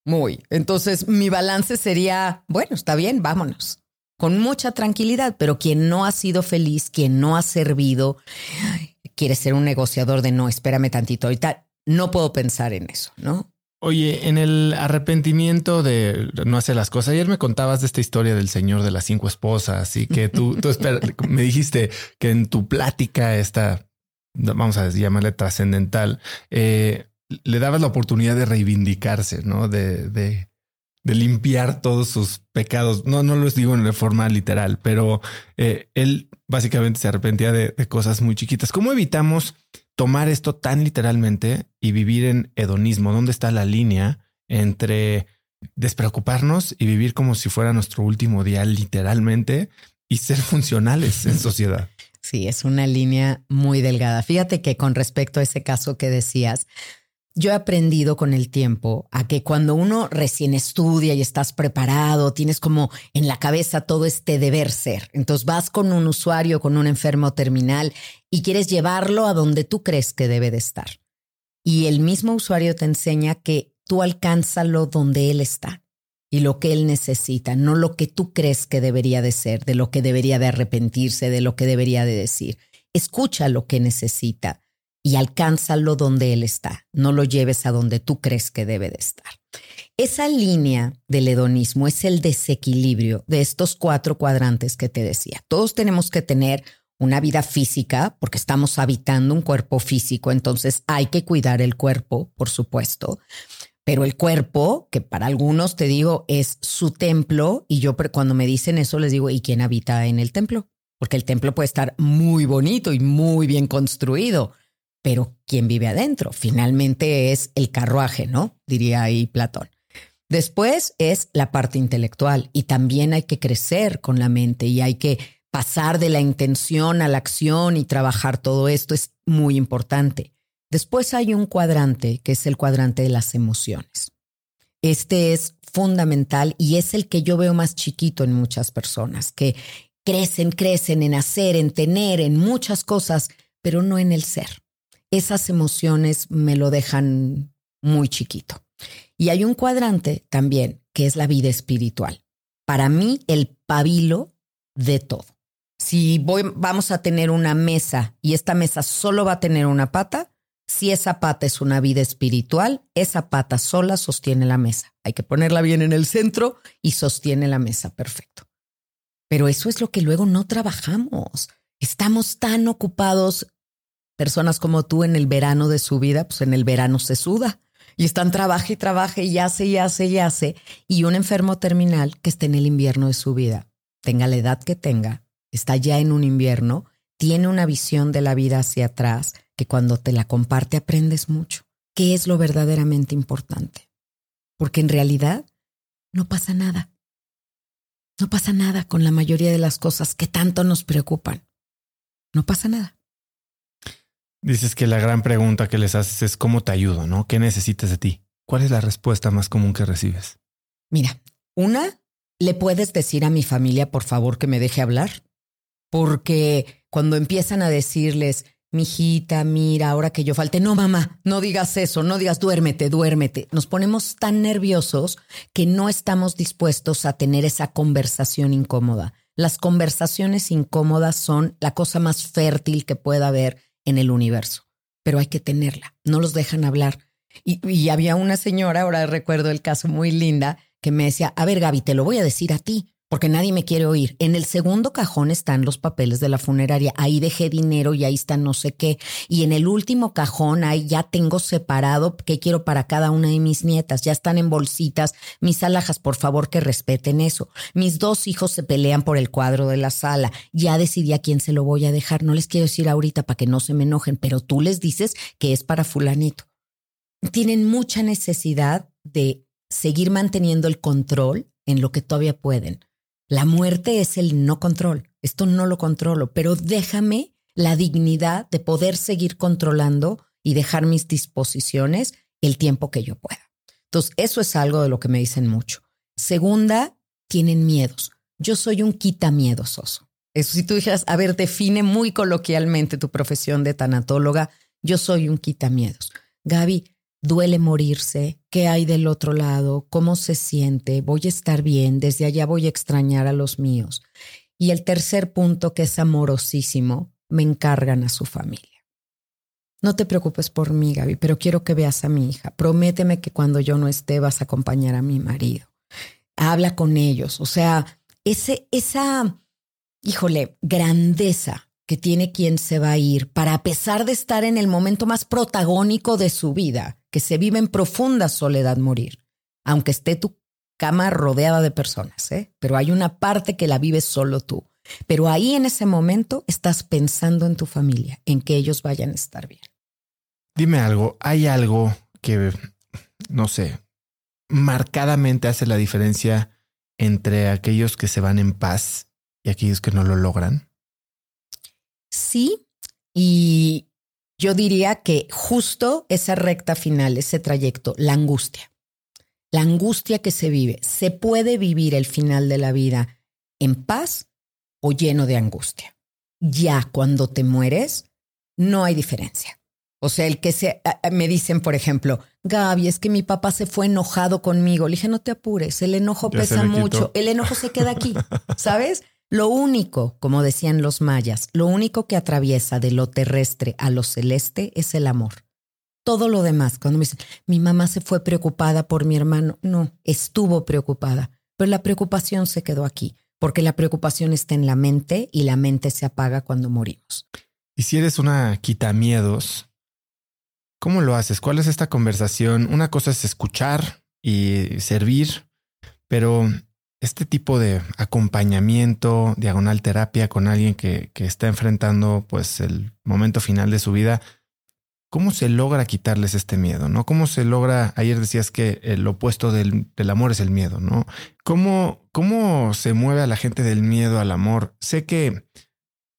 muy. Entonces, mi balance sería, bueno, está bien, vámonos con mucha tranquilidad, pero quien no ha sido feliz, quien no ha servido, quiere ser un negociador de no, espérame tantito, ahorita no puedo pensar en eso, ¿no? Oye, en el arrepentimiento de no hacer las cosas, ayer me contabas de esta historia del señor de las cinco esposas y que tú, tú me dijiste que en tu plática esta, vamos a llamarle trascendental, eh, le dabas la oportunidad de reivindicarse, ¿no? De, de, de limpiar todos sus pecados. No, no los digo en forma literal, pero eh, él básicamente se arrepentía de, cosas muy chiquitas. ¿Cómo evitamos tomar esto tan literalmente y vivir en hedonismo? ¿Dónde está la línea entre despreocuparnos y vivir como si fuera nuestro último día literalmente y ser funcionales en sociedad? Sí, es una línea muy delgada. Fíjate que con respecto a ese caso que decías, yo he aprendido con el tiempo a que cuando uno recién estudia y estás preparado, tienes como en la cabeza todo este deber ser. Entonces vas con un usuario, con un enfermo terminal y quieres llevarlo a donde tú crees que debe de estar. Y el mismo usuario te enseña que tú alcánzalo donde él está y lo que él necesita, no lo que tú crees que debería de ser, de lo que debería de arrepentirse, de lo que debería de decir. Escucha lo que necesita y alcánzalo donde Él está, no lo lleves a donde tú crees que debe de estar. Esa línea del hedonismo es el desequilibrio de estos cuatro cuadrantes que te decía. Todos tenemos que tener una vida física porque estamos habitando un cuerpo físico, entonces hay que cuidar el cuerpo, por supuesto. Pero el cuerpo, que para algunos te digo es su templo, y yo cuando me dicen eso les digo, ¿y quién habita en el templo? Porque el templo puede estar muy bonito y muy bien construido, pero ¿quién vive adentro? Finalmente es el carruaje, ¿no? Diría ahí Platón. Después es la parte intelectual y también hay que crecer con la mente y hay que pasar de la intención a la acción y trabajar todo esto es muy importante. Después hay un cuadrante que es el cuadrante de las emociones. Este es fundamental y es el que yo veo más chiquito en muchas personas, que crecen, crecen en hacer, en tener, en muchas cosas, pero no en el ser esas emociones me lo dejan muy chiquito. Y hay un cuadrante también que es la vida espiritual. Para mí, el pabilo de todo. Si voy, vamos a tener una mesa y esta mesa solo va a tener una pata, si esa pata es una vida espiritual, esa pata sola sostiene la mesa. Hay que ponerla bien en el centro y sostiene la mesa. Perfecto. Pero eso es lo que luego no trabajamos. Estamos tan ocupados personas como tú en el verano de su vida, pues en el verano se suda y están trabaje y trabaje y hace y hace y hace. Y un enfermo terminal que esté en el invierno de su vida, tenga la edad que tenga, está ya en un invierno, tiene una visión de la vida hacia atrás que cuando te la comparte aprendes mucho. ¿Qué es lo verdaderamente importante? Porque en realidad no pasa nada. No pasa nada con la mayoría de las cosas que tanto nos preocupan. No pasa nada. Dices que la gran pregunta que les haces es cómo te ayudo, ¿no? ¿Qué necesitas de ti? ¿Cuál es la respuesta más común que recibes? Mira, una, ¿le puedes decir a mi familia, por favor, que me deje hablar? Porque cuando empiezan a decirles, mijita, mira, ahora que yo falte, no, mamá, no digas eso, no digas duérmete, duérmete. Nos ponemos tan nerviosos que no estamos dispuestos a tener esa conversación incómoda. Las conversaciones incómodas son la cosa más fértil que pueda haber en el universo, pero hay que tenerla, no los dejan hablar. Y, había una señora, ahora recuerdo el caso muy linda, que me decía, a ver Gaby, te lo voy a decir a ti, porque nadie me quiere oír. En el segundo cajón están los papeles de la funeraria. Ahí dejé dinero y ahí está no sé qué. Y en el último cajón ahí ya tengo separado qué quiero para cada una de mis nietas. Ya están en bolsitas. Mis alhajas, por favor, que respeten eso. Mis dos hijos se pelean por el cuadro de la sala. Ya decidí a quién se lo voy a dejar. No les quiero decir ahorita para que no se me enojen, pero tú les dices que es para fulanito. tienen mucha necesidad de seguir manteniendo el control en lo que todavía pueden. La muerte es el no control. Esto no lo controlo, pero déjame la dignidad de poder seguir controlando y dejar mis disposiciones el tiempo que yo pueda. Entonces, eso es algo de lo que me dicen mucho. Segunda, tienen miedos. Yo soy un quitamiedos oso. Eso si tú dijeras, a ver, define muy coloquialmente tu profesión de tanatóloga, yo soy un quitamiedos. Gaby, duele morirse, qué hay del otro lado, cómo se siente, voy a estar bien, desde allá voy a extrañar a los míos. Y el tercer punto, que es amorosísimo, me encargan a su familia. No te preocupes por mí, Gaby, pero quiero que veas a mi hija. Prométeme que cuando yo no esté vas a acompañar a mi marido. Habla con ellos. O sea, ese, esa, híjole, grandeza que tiene quien se va a ir para, a pesar de estar en el momento más protagónico de su vida, que se vive en profunda soledad morir, aunque esté tu cama rodeada de personas, ¿eh? pero hay una parte que la vives solo tú. Pero ahí en ese momento estás pensando en tu familia, en que ellos vayan a estar bien. Dime algo, ¿hay algo que, no sé, marcadamente hace la diferencia entre aquellos que se van en paz y aquellos que no lo logran? Sí, y yo diría que justo esa recta final, ese trayecto, la angustia, la angustia que se vive, se puede vivir el final de la vida en paz o lleno de angustia. Ya cuando te mueres, no hay diferencia. O sea, el que se, me dicen, por ejemplo, Gaby, es que mi papá se fue enojado conmigo. Le dije, no te apures, el enojo pesa mucho, el enojo se queda aquí, ¿sabes? Lo único, como decían los mayas, lo único que atraviesa de lo terrestre a lo celeste es el amor. Todo lo demás, cuando me dicen, mi mamá se fue preocupada por mi hermano, no, estuvo preocupada, pero la preocupación se quedó aquí porque la preocupación está en la mente y la mente se apaga cuando morimos. Y si eres una quitamiedos, ¿cómo lo haces? ¿Cuál es esta conversación? Una cosa es escuchar y servir, pero este tipo de acompañamiento, diagonal terapia con alguien que, que está enfrentando pues el momento final de su vida, ¿Cómo se logra quitarles este miedo? ¿No? ¿Cómo se logra? Ayer decías que el opuesto del, amor es el miedo, ¿no? ¿Cómo, ¿Cómo se mueve a la gente del miedo al amor? Sé que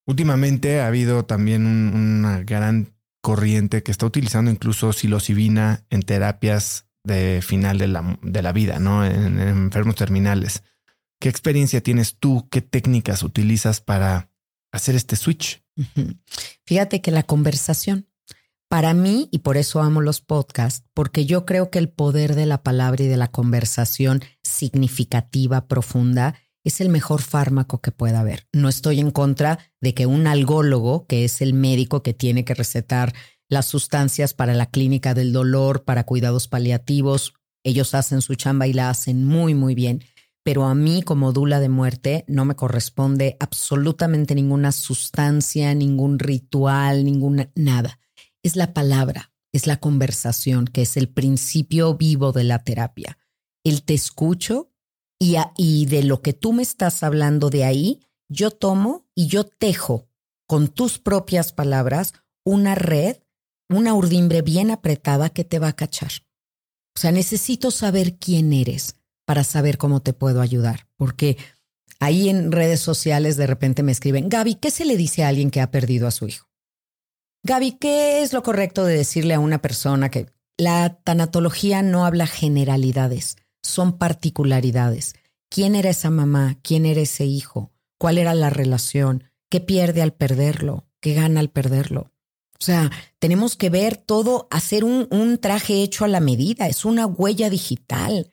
últimamente ha habido también una gran corriente que está utilizando incluso psilocibina en terapias de final de la, de la vida, ¿no? En enfermos terminales. ¿Qué experiencia tienes tú? ¿Qué técnicas utilizas para hacer este switch? Fíjate que la conversación para mí, y por eso amo los podcasts, porque yo creo que el poder de la palabra y de la conversación significativa, profunda, es el mejor fármaco que pueda haber. No estoy en contra de que un algólogo, que es el médico que tiene que recetar las sustancias para la clínica del dolor, para cuidados paliativos, ellos hacen su chamba y la hacen muy, muy bien. Pero a mí como dula de muerte no me corresponde absolutamente ninguna sustancia, ningún ritual, ninguna nada es la palabra, es la conversación, que es el principio vivo de la terapia. El te escucho y, y de lo que tú me estás hablando de ahí, yo tomo y yo tejo con tus propias palabras una red, una urdimbre bien apretada que te va a cachar. O sea, necesito saber quién eres para saber cómo te puedo ayudar, porque ahí en redes sociales de repente me escriben, Gaby, ¿qué se le dice a alguien que ha perdido a su hijo? Gaby, ¿qué es lo correcto de decirle a una persona que la tanatología no habla generalidades, son particularidades? ¿Quién era esa mamá? ¿Quién era ese hijo? ¿Cuál era la relación? ¿Qué pierde al perderlo? ¿Qué gana al perderlo? O sea, tenemos que ver todo, hacer un, un traje hecho a la medida, es una huella digital.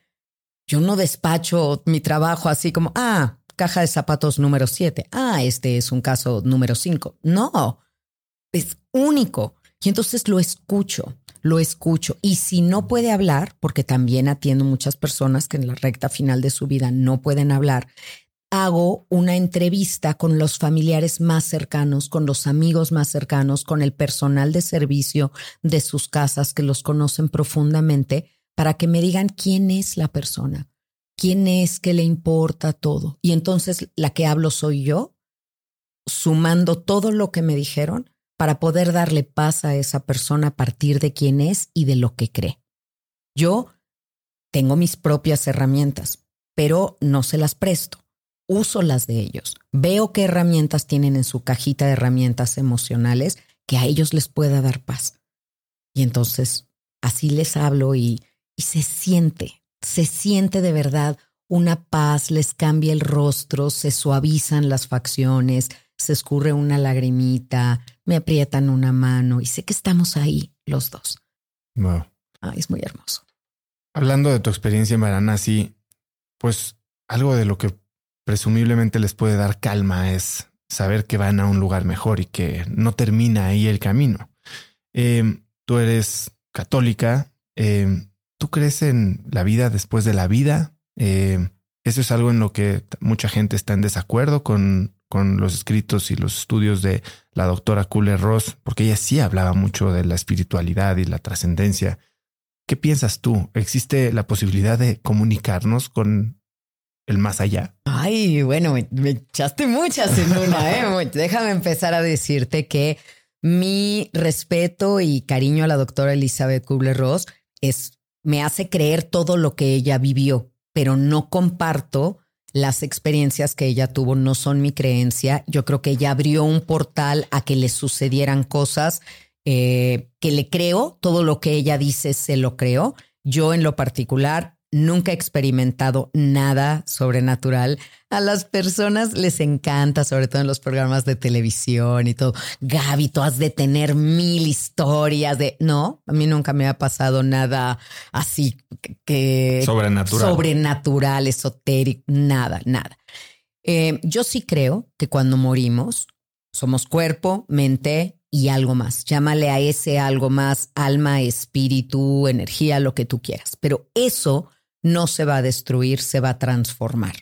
Yo no despacho mi trabajo así como, ah, caja de zapatos número siete. ah, este es un caso número cinco. No, es único. Y entonces lo escucho, lo escucho. Y si no puede hablar, porque también atiendo muchas personas que en la recta final de su vida no pueden hablar, hago una entrevista con los familiares más cercanos, con los amigos más cercanos, con el personal de servicio de sus casas que los conocen profundamente, para que me digan quién es la persona, quién es que le importa todo. Y entonces la que hablo soy yo, sumando todo lo que me dijeron para poder darle paz a esa persona a partir de quién es y de lo que cree. Yo tengo mis propias herramientas, pero no se las presto. Uso las de ellos. Veo qué herramientas tienen en su cajita de herramientas emocionales que a ellos les pueda dar paz. Y entonces así les hablo y, y se siente, se siente de verdad una paz, les cambia el rostro, se suavizan las facciones, se escurre una lagrimita, me aprietan una mano y sé que estamos ahí los dos. Wow. es muy hermoso. Hablando de tu experiencia en Varanasi, pues algo de lo que presumiblemente les puede dar calma es saber que van a un lugar mejor y que no termina ahí el camino. Em, tú eres católica, em, ¿tú crees en la vida después de la vida? Em, eso es algo en lo que mucha gente está en desacuerdo con, con los escritos y los estudios de la doctora Kuller Ross, porque ella sí hablaba mucho de la espiritualidad y la trascendencia. ¿Qué piensas tú? ¿Existe la posibilidad de comunicarnos con el más allá? Ay, bueno, me, echaste muchas en una, ¿eh? Déjame empezar a decirte que mi respeto y cariño a la doctora Elizabeth Kubler-Ross es, me hace creer todo lo que ella vivió, pero no comparto las experiencias que ella tuvo, no son mi creencia. Yo creo que ella abrió un portal a que le sucedieran cosas eh, que le creo, todo lo que ella dice se lo creo. Yo en lo particular nunca he experimentado nada sobrenatural. A las personas les encanta, sobre todo en los programas de televisión y todo. Gaby, tú has de tener mil historias de... No, a mí nunca me ha pasado nada así que... Sobrenatural. Sobrenatural, esotérico, nada, nada. Eh, yo sí creo que cuando morimos somos cuerpo, mente y algo más. Llámale a ese algo más alma, espíritu, energía, lo que tú quieras. Pero eso no se va a destruir, se va a transformar.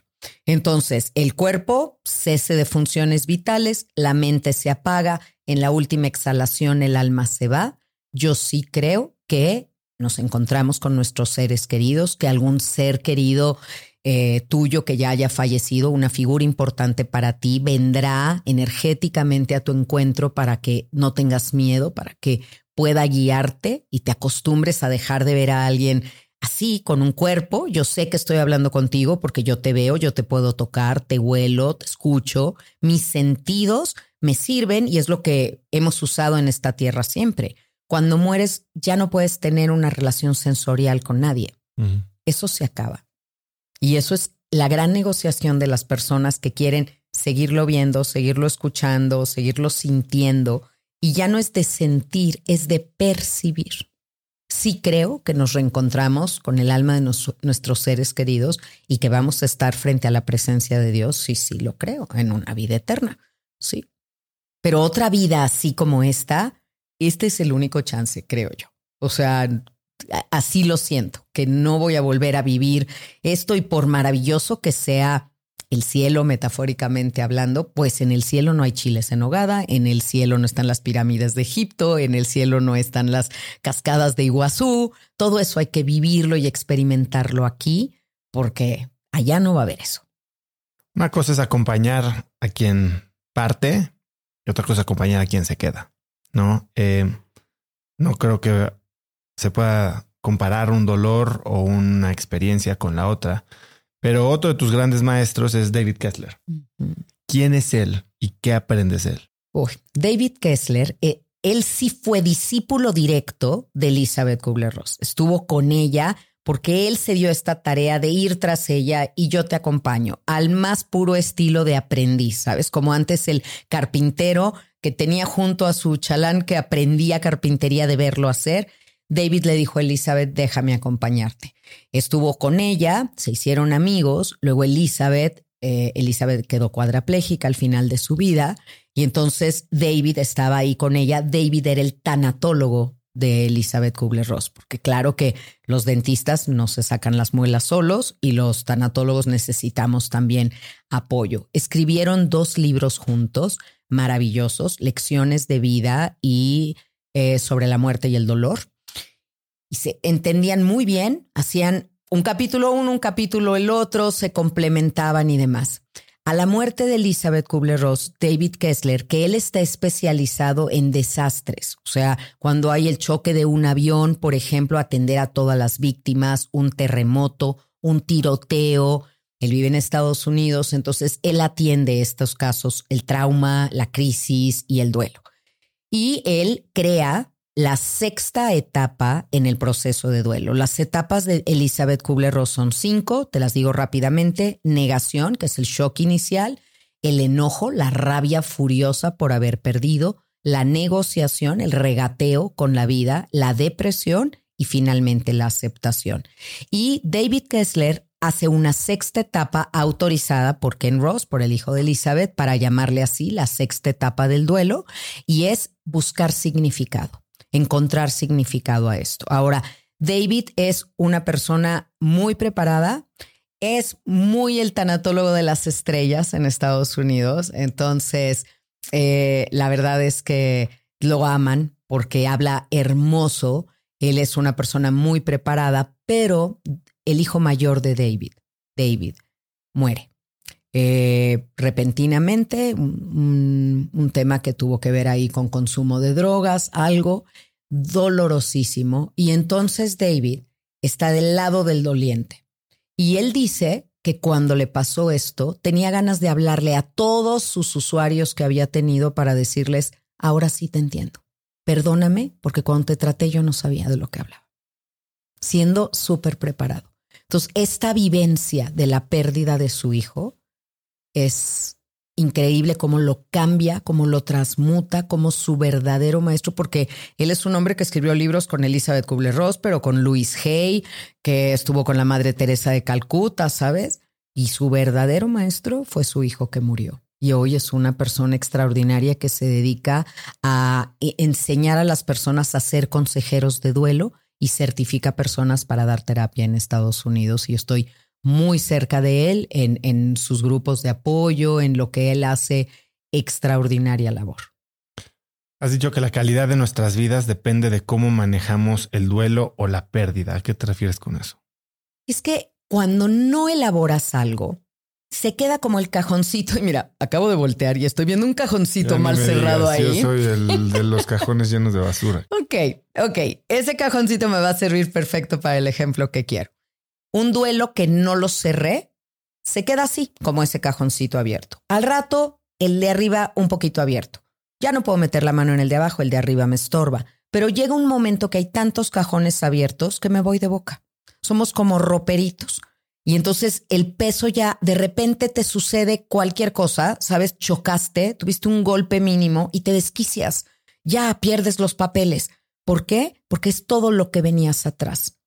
Entonces, el cuerpo cese de funciones vitales, la mente se apaga, en la última exhalación el alma se va. Yo sí creo que nos encontramos con nuestros seres queridos, que algún ser querido eh, tuyo que ya haya fallecido, una figura importante para ti, vendrá energéticamente a tu encuentro para que no tengas miedo, para que pueda guiarte y te acostumbres a dejar de ver a alguien así, con un cuerpo. Yo sé que estoy hablando contigo porque yo te veo, yo te puedo tocar, te huelo, te escucho. Mis sentidos me sirven y es lo que hemos usado en esta tierra siempre. Cuando mueres ya no puedes tener una relación sensorial con nadie. Eso se acaba. Y eso es la gran negociación de las personas que quieren seguirlo viendo, seguirlo escuchando, seguirlo sintiendo. Y ya no es de sentir, es de percibir sí creo que nos reencontramos con el alma de nuestros seres queridos y que vamos a estar frente a la presencia de Dios. Sí, sí, lo creo, en una vida eterna. Sí. Pero otra vida así como esta, este es el único chance, creo yo. O sea, así lo siento, que no voy a volver a vivir esto y por maravilloso que sea el cielo, metafóricamente hablando, pues en el cielo no hay chiles en hogada, en el cielo no están las pirámides de Egipto, en el cielo no están las cascadas de Iguazú, todo eso hay que vivirlo y experimentarlo aquí, porque allá no va a haber eso. Una cosa es acompañar a quien parte y otra cosa es acompañar a quien se queda, ¿no? Eh, no creo que se pueda comparar un dolor o una experiencia con la otra pero otro de tus grandes maestros es David Kessler. ¿Quién es él y qué aprendes él? David Kessler, eh, él sí fue discípulo directo de Elizabeth Kubler-Ross. Estuvo con ella porque él se dio esta tarea de ir tras ella y yo te acompaño al más puro estilo de aprendiz, ¿sabes? Como antes el carpintero que tenía junto a su chalán que aprendía carpintería de verlo hacer. David le dijo a Elizabeth, déjame acompañarte. Estuvo con ella, se hicieron amigos, luego Elizabeth, eh, Elizabeth quedó cuadraplégica al final de su vida y entonces David estaba ahí con ella. David era el tanatólogo de Elizabeth Kubler-Ross, porque claro que los dentistas no se sacan las muelas solos y los tanatólogos necesitamos también apoyo. Escribieron dos libros juntos, maravillosos, Lecciones de vida y eh, sobre la muerte y el dolor y se entendían muy bien, hacían un capítulo uno, un capítulo el otro, se complementaban y demás. A la muerte de Elizabeth Kubler-Ross, David Kessler, que él está especializado en desastres, o sea, cuando hay el choque de un avión, por ejemplo, atender a todas las víctimas, un terremoto, un tiroteo. Él vive en Estados Unidos, entonces él atiende estos casos, el trauma, la crisis y el duelo. Y él crea la sexta etapa en el proceso de duelo. Las etapas de Elizabeth Kubler-Ross son cinco, te las digo rápidamente. Negación, que es el shock inicial, el enojo, la rabia furiosa por haber perdido, la negociación, el regateo con la vida, la depresión y finalmente la aceptación. Y David Kessler hace una sexta etapa autorizada por Ken Ross, por el hijo de Elizabeth, para llamarle así la sexta etapa del duelo, y es buscar significado encontrar significado a esto. Ahora, David es una persona muy preparada, es muy el tanatólogo de las estrellas en Estados Unidos, entonces eh, la verdad es que lo aman porque habla hermoso, él es una persona muy preparada, pero el hijo mayor de David, David, muere. Eh, repentinamente, un, tema que tuvo que ver ahí con consumo de drogas, algo dolorosísimo. Y entonces David está del lado del doliente. Y él dice que cuando le pasó esto, tenía ganas de hablarle a todos sus usuarios que había tenido para decirles, ahora sí te entiendo. Perdóname porque cuando te traté yo no sabía de lo que hablaba. Siendo súper preparado. Entonces, esta vivencia de la pérdida de su hijo es increíble cómo lo cambia, cómo lo transmuta, como su verdadero maestro, porque él es un hombre que escribió libros con Elizabeth Kubler-Ross, pero con Louis Hay, que estuvo con la Madre Teresa de Calcuta, ¿sabes? Y su verdadero maestro fue su hijo que murió. Y hoy es una persona extraordinaria que se dedica a e, enseñar a las personas a ser consejeros de duelo y certifica personas para dar terapia en Estados Unidos. Y estoy muy cerca de él en, en sus grupos de apoyo, en lo que él hace extraordinaria labor. Has dicho que la calidad de nuestras vidas depende de cómo manejamos el duelo o la pérdida. ¿A qué te refieres con eso? Es que cuando no elaboras algo, se queda como el cajoncito. Y mira, acabo de voltear y estoy viendo un cajoncito mal cerrado ahí. Yo soy el de los cajones llenos de basura. ok, ok. Ese cajoncito me va a servir perfecto para el ejemplo que quiero. Un duelo que no lo cerré se queda así, como ese cajoncito abierto. Al rato, el de arriba un poquito abierto. Ya no puedo meter la mano en el de abajo, el de arriba me estorba. Pero llega un momento que hay tantos cajones abiertos que me voy de boca. Somos como roperitos. Y entonces el peso ya de repente te sucede cualquier cosa, sabes, chocaste, tuviste un golpe mínimo y te desquicias. Ya pierdes los papeles. ¿Por qué? Porque es todo lo que venías atrás.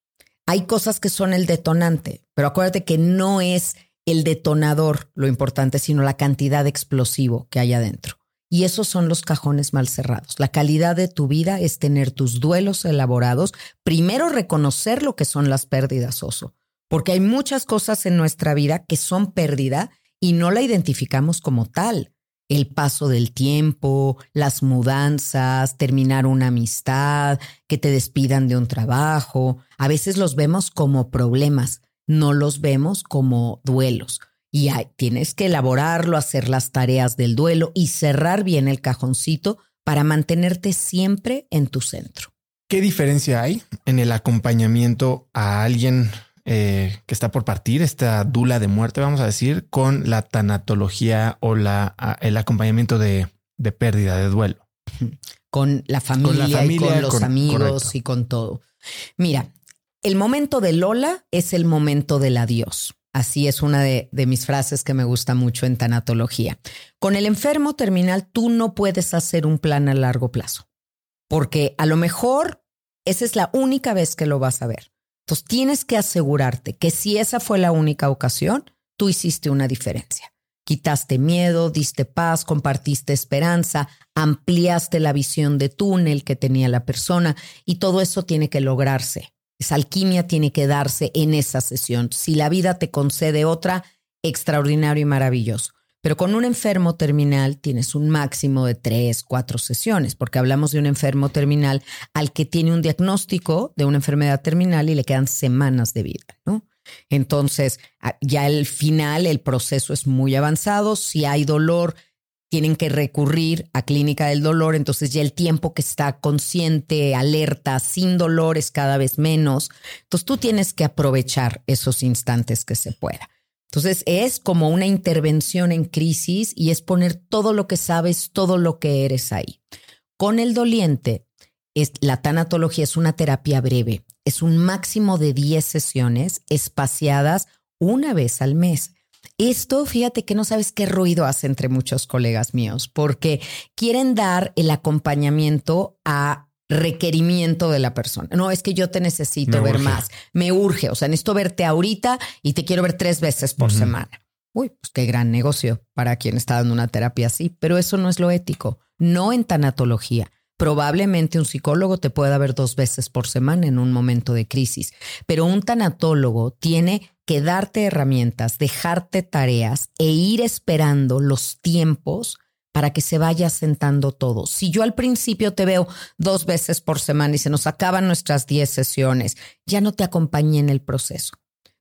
Hay cosas que son el detonante, pero acuérdate que no es el detonador lo importante, sino la cantidad de explosivo que hay adentro. Y esos son los cajones mal cerrados. La calidad de tu vida es tener tus duelos elaborados. Primero reconocer lo que son las pérdidas, oso, porque hay muchas cosas en nuestra vida que son pérdida y no la identificamos como tal el paso del tiempo, las mudanzas, terminar una amistad, que te despidan de un trabajo. A veces los vemos como problemas, no los vemos como duelos. Y tienes que elaborarlo, hacer las tareas del duelo y cerrar bien el cajoncito para mantenerte siempre en tu centro. ¿Qué diferencia hay en el acompañamiento a alguien eh, que está por partir, esta dula de muerte, vamos a decir, con la tanatología o la, el acompañamiento de, pérdida, de duelo. Con la familia, y con los amigos y con todo. Mira, el momento de Lola es el momento del adiós. Así es una de, de, mis frases que me gusta mucho en tanatología. Con el enfermo terminal, tú no puedes hacer un plan a largo plazo, porque a lo mejor esa es la única vez que lo vas a ver. Entonces tienes que asegurarte que si esa fue la única ocasión, tú hiciste una diferencia. Quitaste miedo, diste paz, compartiste esperanza, ampliaste la visión de túnel que tenía la persona y todo eso tiene que lograrse. Esa alquimia tiene que darse en esa sesión. Si la vida te concede otra, extraordinario y maravilloso. Pero con un enfermo terminal tienes un máximo de tres, cuatro sesiones, porque hablamos de un enfermo terminal al que tiene un diagnóstico de una enfermedad terminal y le quedan semanas de vida, ¿no? Entonces, ya al final el proceso es muy avanzado. Si hay dolor, tienen que recurrir a clínica del dolor, entonces ya el tiempo que está consciente, alerta, sin dolor es cada vez menos. Entonces tú tienes que aprovechar esos instantes que se pueda. Entonces es como una intervención en crisis y es poner todo lo que sabes, todo lo que eres ahí. Con el doliente, la tanatología es una terapia breve, es un máximo de 10 sesiones espaciadas una vez al mes. Esto, fíjate que no sabes qué ruido hace entre muchos colegas míos, porque quieren dar el acompañamiento a requerimiento de la persona. No, es que yo te necesito ver más, me urge, o sea, necesito verte ahorita y te quiero ver tres veces por semana. Uy, pues qué gran negocio para quien está dando una terapia así, pero eso no es lo ético, no en tanatología. Probablemente un psicólogo te pueda ver dos veces por semana en un momento de crisis, pero un tanatólogo tiene que darte herramientas, dejarte tareas e ir esperando los tiempos para que se vaya sentando todo. Si yo al principio te veo dos veces por semana y se nos acaban nuestras diez sesiones, ya no te acompañé en el proceso.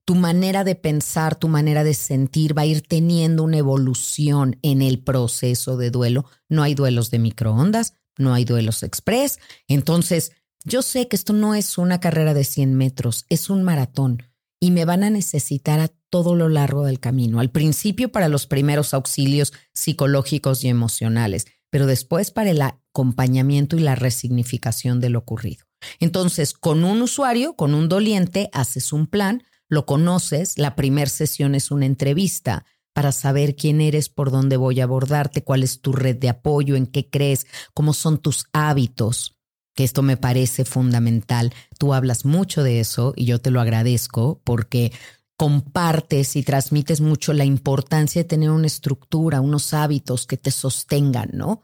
Tu manera de pensar, tu manera de sentir va a ir teniendo una evolución en el proceso de duelo. No hay duelos de microondas, no hay duelos express. Entonces, yo sé que esto no es una carrera de 100 metros, es un maratón y me van a necesitar a todo lo largo del camino. Al principio para los primeros auxilios psicológicos y emocionales, pero después para el acompañamiento y la resignificación de lo ocurrido. Entonces, con un usuario, con un doliente, haces un plan, lo conoces, la primera sesión es una entrevista para saber quién eres, por dónde voy a abordarte, cuál es tu red de apoyo, en qué crees, cómo son tus hábitos que esto me parece fundamental. Tú hablas mucho de eso y yo te lo agradezco porque compartes y transmites mucho la importancia de tener una estructura, unos hábitos que te sostengan, ¿no?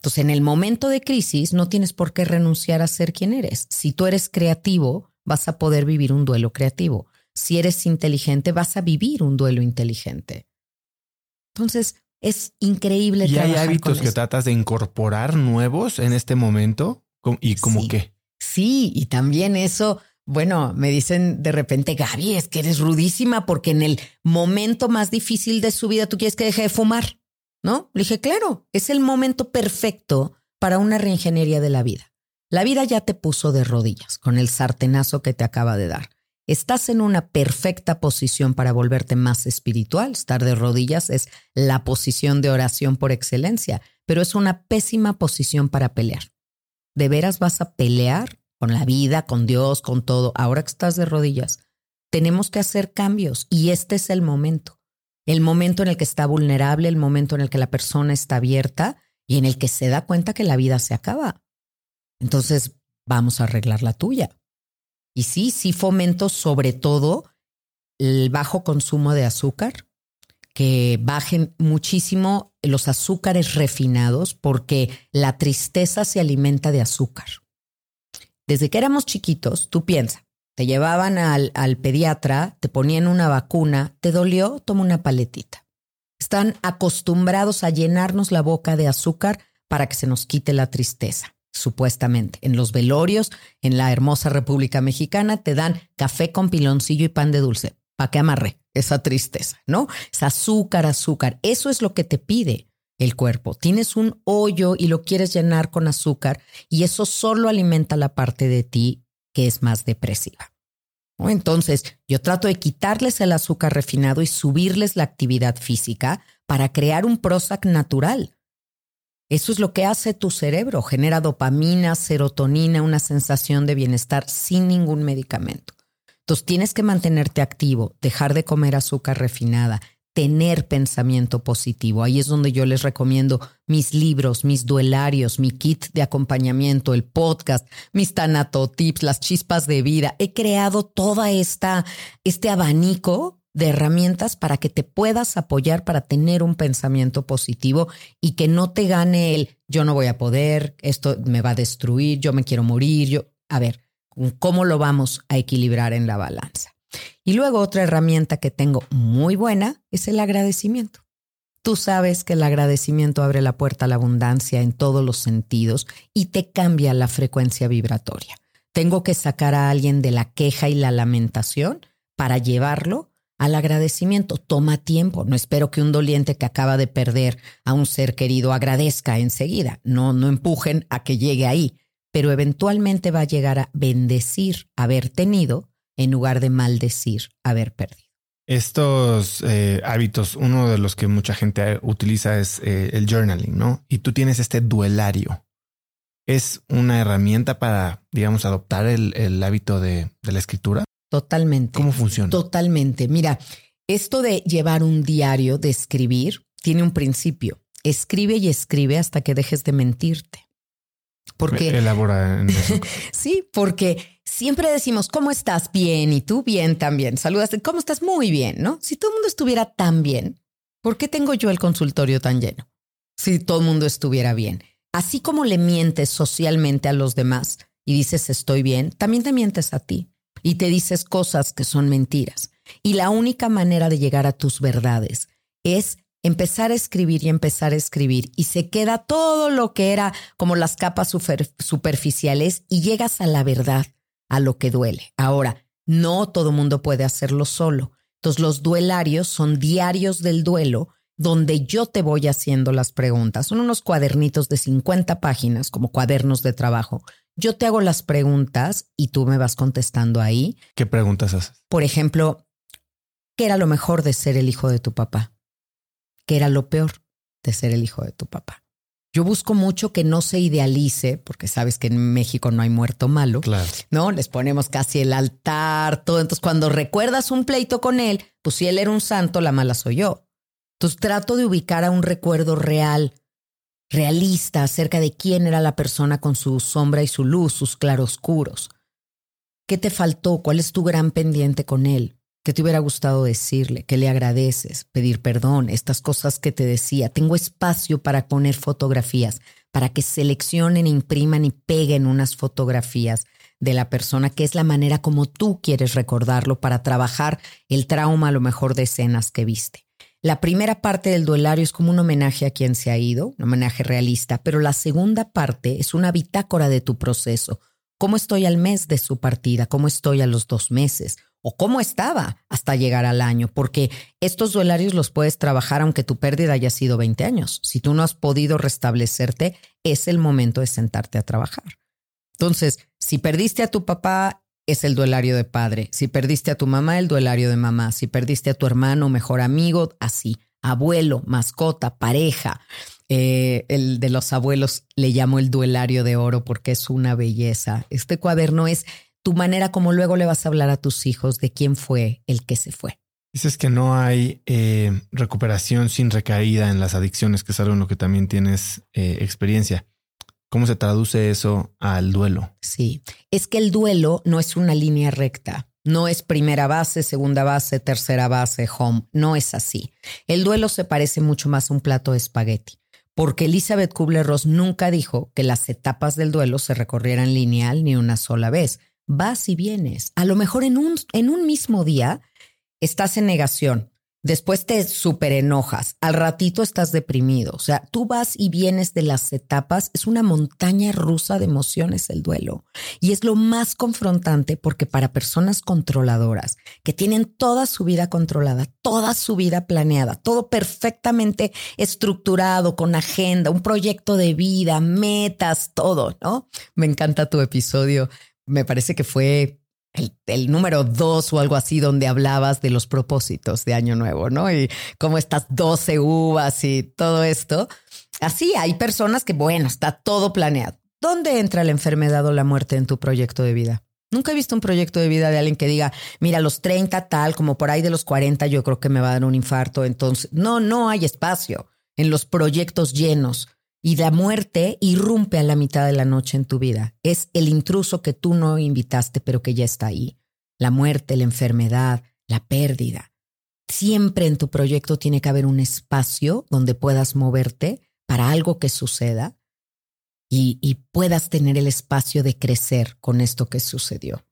Entonces, en el momento de crisis no tienes por qué renunciar a ser quien eres. Si tú eres creativo, vas a poder vivir un duelo creativo. Si eres inteligente, vas a vivir un duelo inteligente. Entonces, es increíble. ¿Y hay hábitos que tratas de incorporar nuevos en este momento? ¿Y como qué? Sí, y también eso, bueno, me dicen de repente, Gaby, es que eres rudísima porque en el momento más difícil de su vida tú quieres que deje de fumar, ¿no? Le dije, claro, es el momento perfecto para una reingeniería de la vida. La vida ya te puso de rodillas con el sartenazo que te acaba de dar. Estás en una perfecta posición para volverte más espiritual. Estar de rodillas es la posición de oración por excelencia, pero es una pésima posición para pelear. ¿De veras vas a pelear con la vida, con Dios, con todo? Ahora que estás de rodillas, tenemos que hacer cambios y este es el momento. El momento en el que está vulnerable, el momento en el que la persona está abierta y en el que se da cuenta que la vida se acaba. Entonces, vamos a arreglar la tuya. Y sí, sí fomento sobre todo el bajo consumo de azúcar, que bajen muchísimo los azúcares refinados porque la tristeza se alimenta de azúcar. Desde que éramos chiquitos, tú piensas, te llevaban al, al pediatra, te ponían una vacuna, te dolió, toma una paletita. Están acostumbrados a llenarnos la boca de azúcar para que se nos quite la tristeza, supuestamente. En los velorios, en la hermosa República Mexicana, te dan café con piloncillo y pan de dulce. ¿Para qué amarré? esa tristeza, ¿no? Es azúcar, azúcar. Eso es lo que te pide el cuerpo. Tienes un hoyo y lo quieres llenar con azúcar y eso solo alimenta la parte de ti que es más depresiva. Entonces, yo trato de quitarles el azúcar refinado y subirles la actividad física para crear un Prozac natural. Eso es lo que hace tu cerebro, genera dopamina, serotonina, una sensación de bienestar sin ningún medicamento. Entonces tienes que mantenerte activo, dejar de comer azúcar refinada, tener pensamiento positivo. Ahí es donde yo les recomiendo mis libros, mis duelarios, mi kit de acompañamiento, el podcast, mis tanatotips, las chispas de vida. He creado toda esta este abanico de herramientas para que te puedas apoyar para tener un pensamiento positivo y que no te gane el yo no voy a poder, esto me va a destruir, yo me quiero morir, yo, a ver, cómo lo vamos a equilibrar en la balanza. Y luego otra herramienta que tengo muy buena es el agradecimiento. Tú sabes que el agradecimiento abre la puerta a la abundancia en todos los sentidos y te cambia la frecuencia vibratoria. Tengo que sacar a alguien de la queja y la lamentación para llevarlo al agradecimiento. Toma tiempo. No espero que un doliente que acaba de perder a un ser querido agradezca enseguida. No, no empujen a que llegue ahí, pero eventualmente va a llegar a bendecir haber tenido en lugar de maldecir haber perdido. Estos eh, hábitos, uno de los que mucha gente utiliza es eh, el journaling, ¿no? Y tú tienes este duelario. ¿Es una herramienta para, digamos, adoptar el, el hábito de, de la escritura? Totalmente. ¿Cómo funciona? Totalmente. Mira, esto de llevar un diario, de escribir, tiene un principio. Escribe y escribe hasta que dejes de mentirte. Porque elabora en eso. sí, porque siempre decimos, ¿cómo estás? Bien, y tú bien también. Saludas, ¿cómo estás? Muy bien, ¿no? Si todo el mundo estuviera tan bien, ¿por qué tengo yo el consultorio tan lleno? Si todo el mundo estuviera bien. Así como le mientes socialmente a los demás y dices estoy bien, también te mientes a ti y te dices cosas que son mentiras. Y la única manera de llegar a tus verdades es empezar a escribir y empezar a escribir y se queda todo lo que era como las capas superficiales y llegas a la verdad, a lo que duele. Ahora, no todo mundo puede hacerlo solo. Entonces los duelarios son diarios del duelo donde yo te voy haciendo las preguntas. Son unos cuadernitos de 50 páginas como cuadernos de trabajo. Yo te hago las preguntas y tú me vas contestando ahí. ¿Qué preguntas haces? Por ejemplo, ¿qué era lo mejor de ser el hijo de tu papá? ¿Qué era lo peor de ser el hijo de tu papá? Yo busco mucho que no se idealice, porque sabes que en México no hay muerto malo. Claro. No, les ponemos casi el altar, todo. Entonces, cuando recuerdas un pleito con él, pues si él era un santo, la mala soy yo. Entonces, trato de ubicar a un recuerdo real, realista, acerca de quién era la persona con su sombra y su luz, sus claroscuros. ¿Qué te faltó? ¿Cuál es tu gran pendiente con él? ¿Qué te hubiera gustado decirle? ¿Qué le agradeces? Pedir perdón, estas cosas que te decía. Tengo espacio para poner fotografías, para que seleccionen, impriman y peguen unas fotografías de la persona, que es la manera como tú quieres recordarlo para trabajar el trauma a lo mejor de escenas que viste. La primera parte del duelario es como un homenaje a quien se ha ido, un homenaje realista, pero la segunda parte es una bitácora de tu proceso. ¿Cómo estoy al mes de su partida? ¿Cómo estoy a los dos meses? O cómo estaba hasta llegar al año, porque estos duelarios los puedes trabajar aunque tu pérdida haya sido 20 años. Si tú no has podido restablecerte, es el momento de sentarte a trabajar. Entonces, si perdiste a tu papá, es el duelario de padre. Si perdiste a tu mamá, el duelario de mamá. Si perdiste a tu hermano, mejor amigo, así. Abuelo, mascota, pareja. Eh, el de los abuelos le llamo el duelario de oro porque es una belleza. Este cuaderno es tu manera como luego le vas a hablar a tus hijos de quién fue el que se fue. Dices que no hay eh, recuperación sin recaída en las adicciones, que es algo en lo que también tienes eh, experiencia. ¿Cómo se traduce eso al duelo? Sí, es que el duelo no es una línea recta. No es primera base, segunda base, tercera base, home. No es así. El duelo se parece mucho más a un plato de espagueti, porque Elizabeth Kubler-Ross nunca dijo que las etapas del duelo se recorrieran lineal ni una sola vez vas y vienes. A lo mejor en un, en un mismo día estás en negación, después te súper enojas, al ratito estás deprimido. O sea, tú vas y vienes de las etapas, es una montaña rusa de emociones el duelo. Y es lo más confrontante porque para personas controladoras que tienen toda su vida controlada, toda su vida planeada, todo perfectamente estructurado, con agenda, un proyecto de vida, metas, todo, ¿no? Me encanta tu episodio me parece que fue el, número dos o algo así, donde hablabas de los propósitos de Año Nuevo, ¿no? Y cómo estas 12 uvas y todo esto. Así hay personas que, bueno, está todo planeado. ¿Dónde entra la enfermedad o la muerte en tu proyecto de vida? Nunca he visto un proyecto de vida de alguien que diga, mira, los 30 tal, como por ahí de los 40 yo creo que me va a dar un infarto. Entonces, no, no hay espacio en los proyectos llenos y la muerte irrumpe a la mitad de la noche en tu vida. Es el intruso que tú no invitaste, pero que ya está ahí. La muerte, la enfermedad, la pérdida. Siempre en tu proyecto tiene que haber un espacio donde puedas moverte para algo que suceda y, puedas tener el espacio de crecer con esto que sucedió.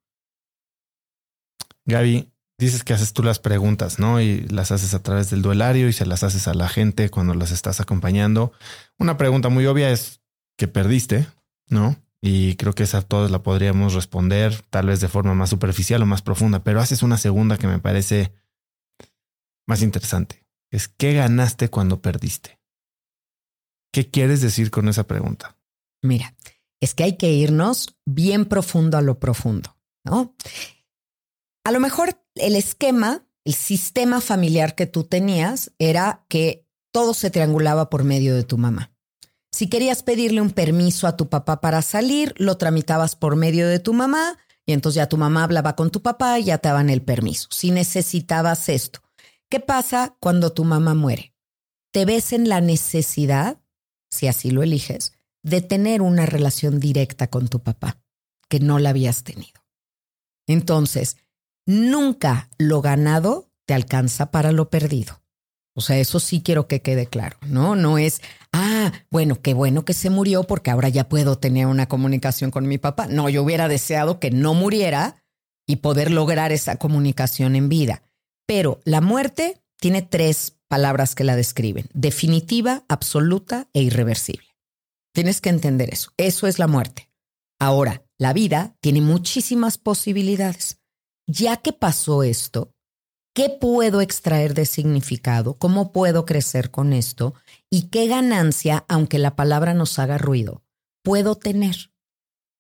Gaby, dices que haces tú las preguntas, ¿no? Y las haces a través del duelario y se las haces a la gente cuando las estás acompañando. Una pregunta muy obvia es que perdiste, ¿no? y creo que esa todos la podríamos responder, tal vez de forma más superficial o más profunda, pero haces una segunda que me parece más interesante. Es ¿qué ganaste cuando perdiste? ¿Qué quieres decir con esa pregunta? Mira, es que hay que irnos bien profundo a lo profundo, ¿no? A lo mejor el esquema, el sistema familiar que tú tenías era que todo se triangulaba por medio de tu mamá. Si querías pedirle un permiso a tu papá para salir, lo tramitabas por medio de tu mamá y entonces ya tu mamá hablaba con tu papá y ya te daban el permiso. Si necesitabas esto, ¿qué pasa cuando tu mamá muere? Te ves en la necesidad, si así lo eliges, de tener una relación directa con tu papá, que no la habías tenido. Entonces, nunca lo ganado te alcanza para lo perdido. O sea, eso sí quiero que quede claro, ¿no? No es, ah, bueno, qué bueno que se murió porque ahora ya puedo tener una comunicación con mi papá. No, yo hubiera deseado que no muriera y poder lograr esa comunicación en vida. Pero la muerte tiene tres palabras que la describen, definitiva, absoluta e irreversible. Tienes que entender eso. Eso es la muerte. Ahora, la vida tiene muchísimas posibilidades. Ya que pasó esto, ¿Qué puedo extraer de significado? ¿Cómo puedo crecer con esto? ¿Y qué ganancia, aunque la palabra nos haga ruido, puedo tener?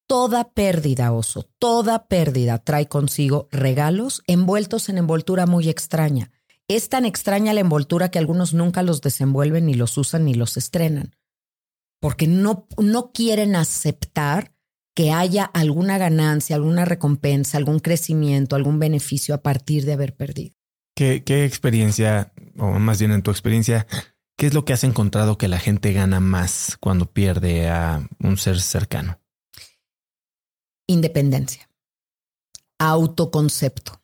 Toda pérdida, oso, toda pérdida trae consigo regalos envueltos en envoltura muy extraña. Es tan extraña la envoltura que algunos nunca los desenvuelven, ni los usan, ni los estrenan. Porque no, no quieren aceptar que haya alguna ganancia, alguna recompensa, algún crecimiento, algún beneficio a partir de haber perdido. ¿Qué, experiencia, o más bien en tu experiencia, qué es lo que has encontrado que la gente gana más cuando pierde a un ser cercano? Independencia, autoconcepto.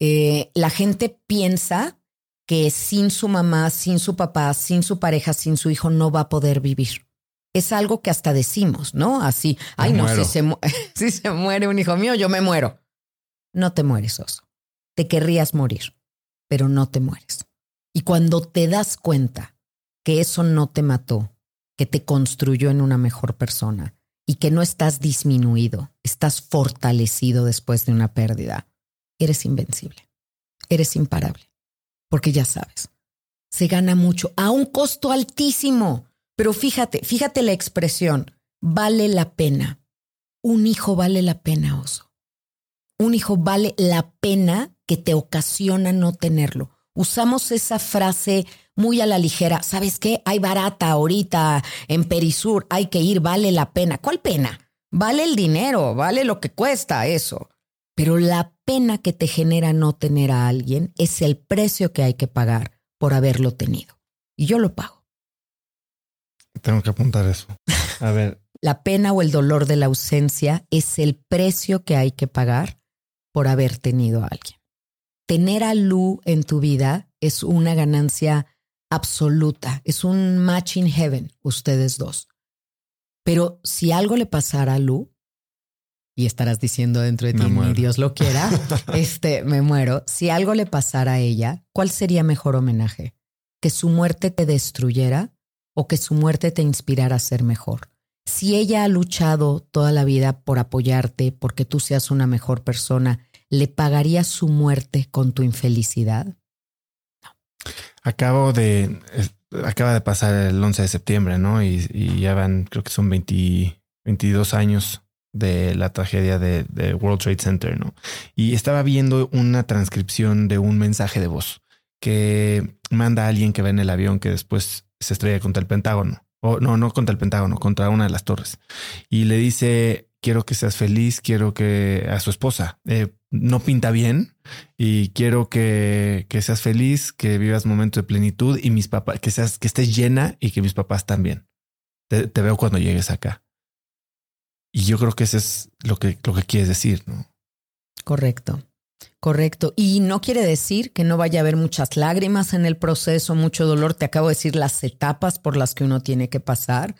Eh, la gente piensa que sin su mamá, sin su papá, sin su pareja, sin su hijo no va a poder vivir. Es algo que hasta decimos, ¿no? Así, ay, no, si se, si se muere un hijo mío, yo me muero. No te mueres, oso. Te querrías morir pero no te mueres. Y cuando te das cuenta que eso no te mató, que te construyó en una mejor persona y que no estás disminuido, estás fortalecido después de una pérdida, eres invencible, eres imparable, porque ya sabes, se gana mucho a un costo altísimo, pero fíjate, fíjate la expresión, vale la pena. Un hijo vale la pena, oso. Un hijo vale la pena que te ocasiona no tenerlo. Usamos esa frase muy a la ligera. ¿Sabes qué? Hay barata ahorita en Perisur, hay que ir, vale la pena. ¿Cuál pena? Vale el dinero, vale lo que cuesta eso. Pero la pena que te genera no tener a alguien es el precio que hay que pagar por haberlo tenido. Y yo lo pago. Tengo que apuntar eso. A ver. la pena o el dolor de la ausencia es el precio que hay que pagar por haber tenido a alguien tener a Lu en tu vida es una ganancia absoluta, es un match in heaven, ustedes dos. Pero si algo le pasara a Lu, y estarás diciendo dentro de ti, ni Dios lo quiera, este, me muero. Si algo le pasara a ella, ¿cuál sería mejor homenaje? ¿Que su muerte te destruyera o que su muerte te inspirara a ser mejor? Si ella ha luchado toda la vida por apoyarte, porque tú seas una mejor persona ¿le pagaría su muerte con tu infelicidad? Acabo de, acaba de pasar el 11 de septiembre, ¿no? Y, ya van, creo que son 22 años de la tragedia de, de, World Trade Center, ¿no? Y estaba viendo una transcripción de un mensaje de voz que manda a alguien que va en el avión que después se estrella contra el Pentágono. O no, no contra el Pentágono, contra una de las torres. Y le dice, quiero que seas feliz, quiero que a su esposa, eh, no pinta bien y quiero que, seas feliz, que vivas momentos de plenitud y mis papás, que seas, que estés llena y que mis papás también. Te, te, veo cuando llegues acá. Y yo creo que eso es lo que, lo que quieres decir, ¿no? Correcto. Correcto. Y no quiere decir que no vaya a haber muchas lágrimas en el proceso, mucho dolor. Te acabo de decir las etapas por las que uno tiene que pasar.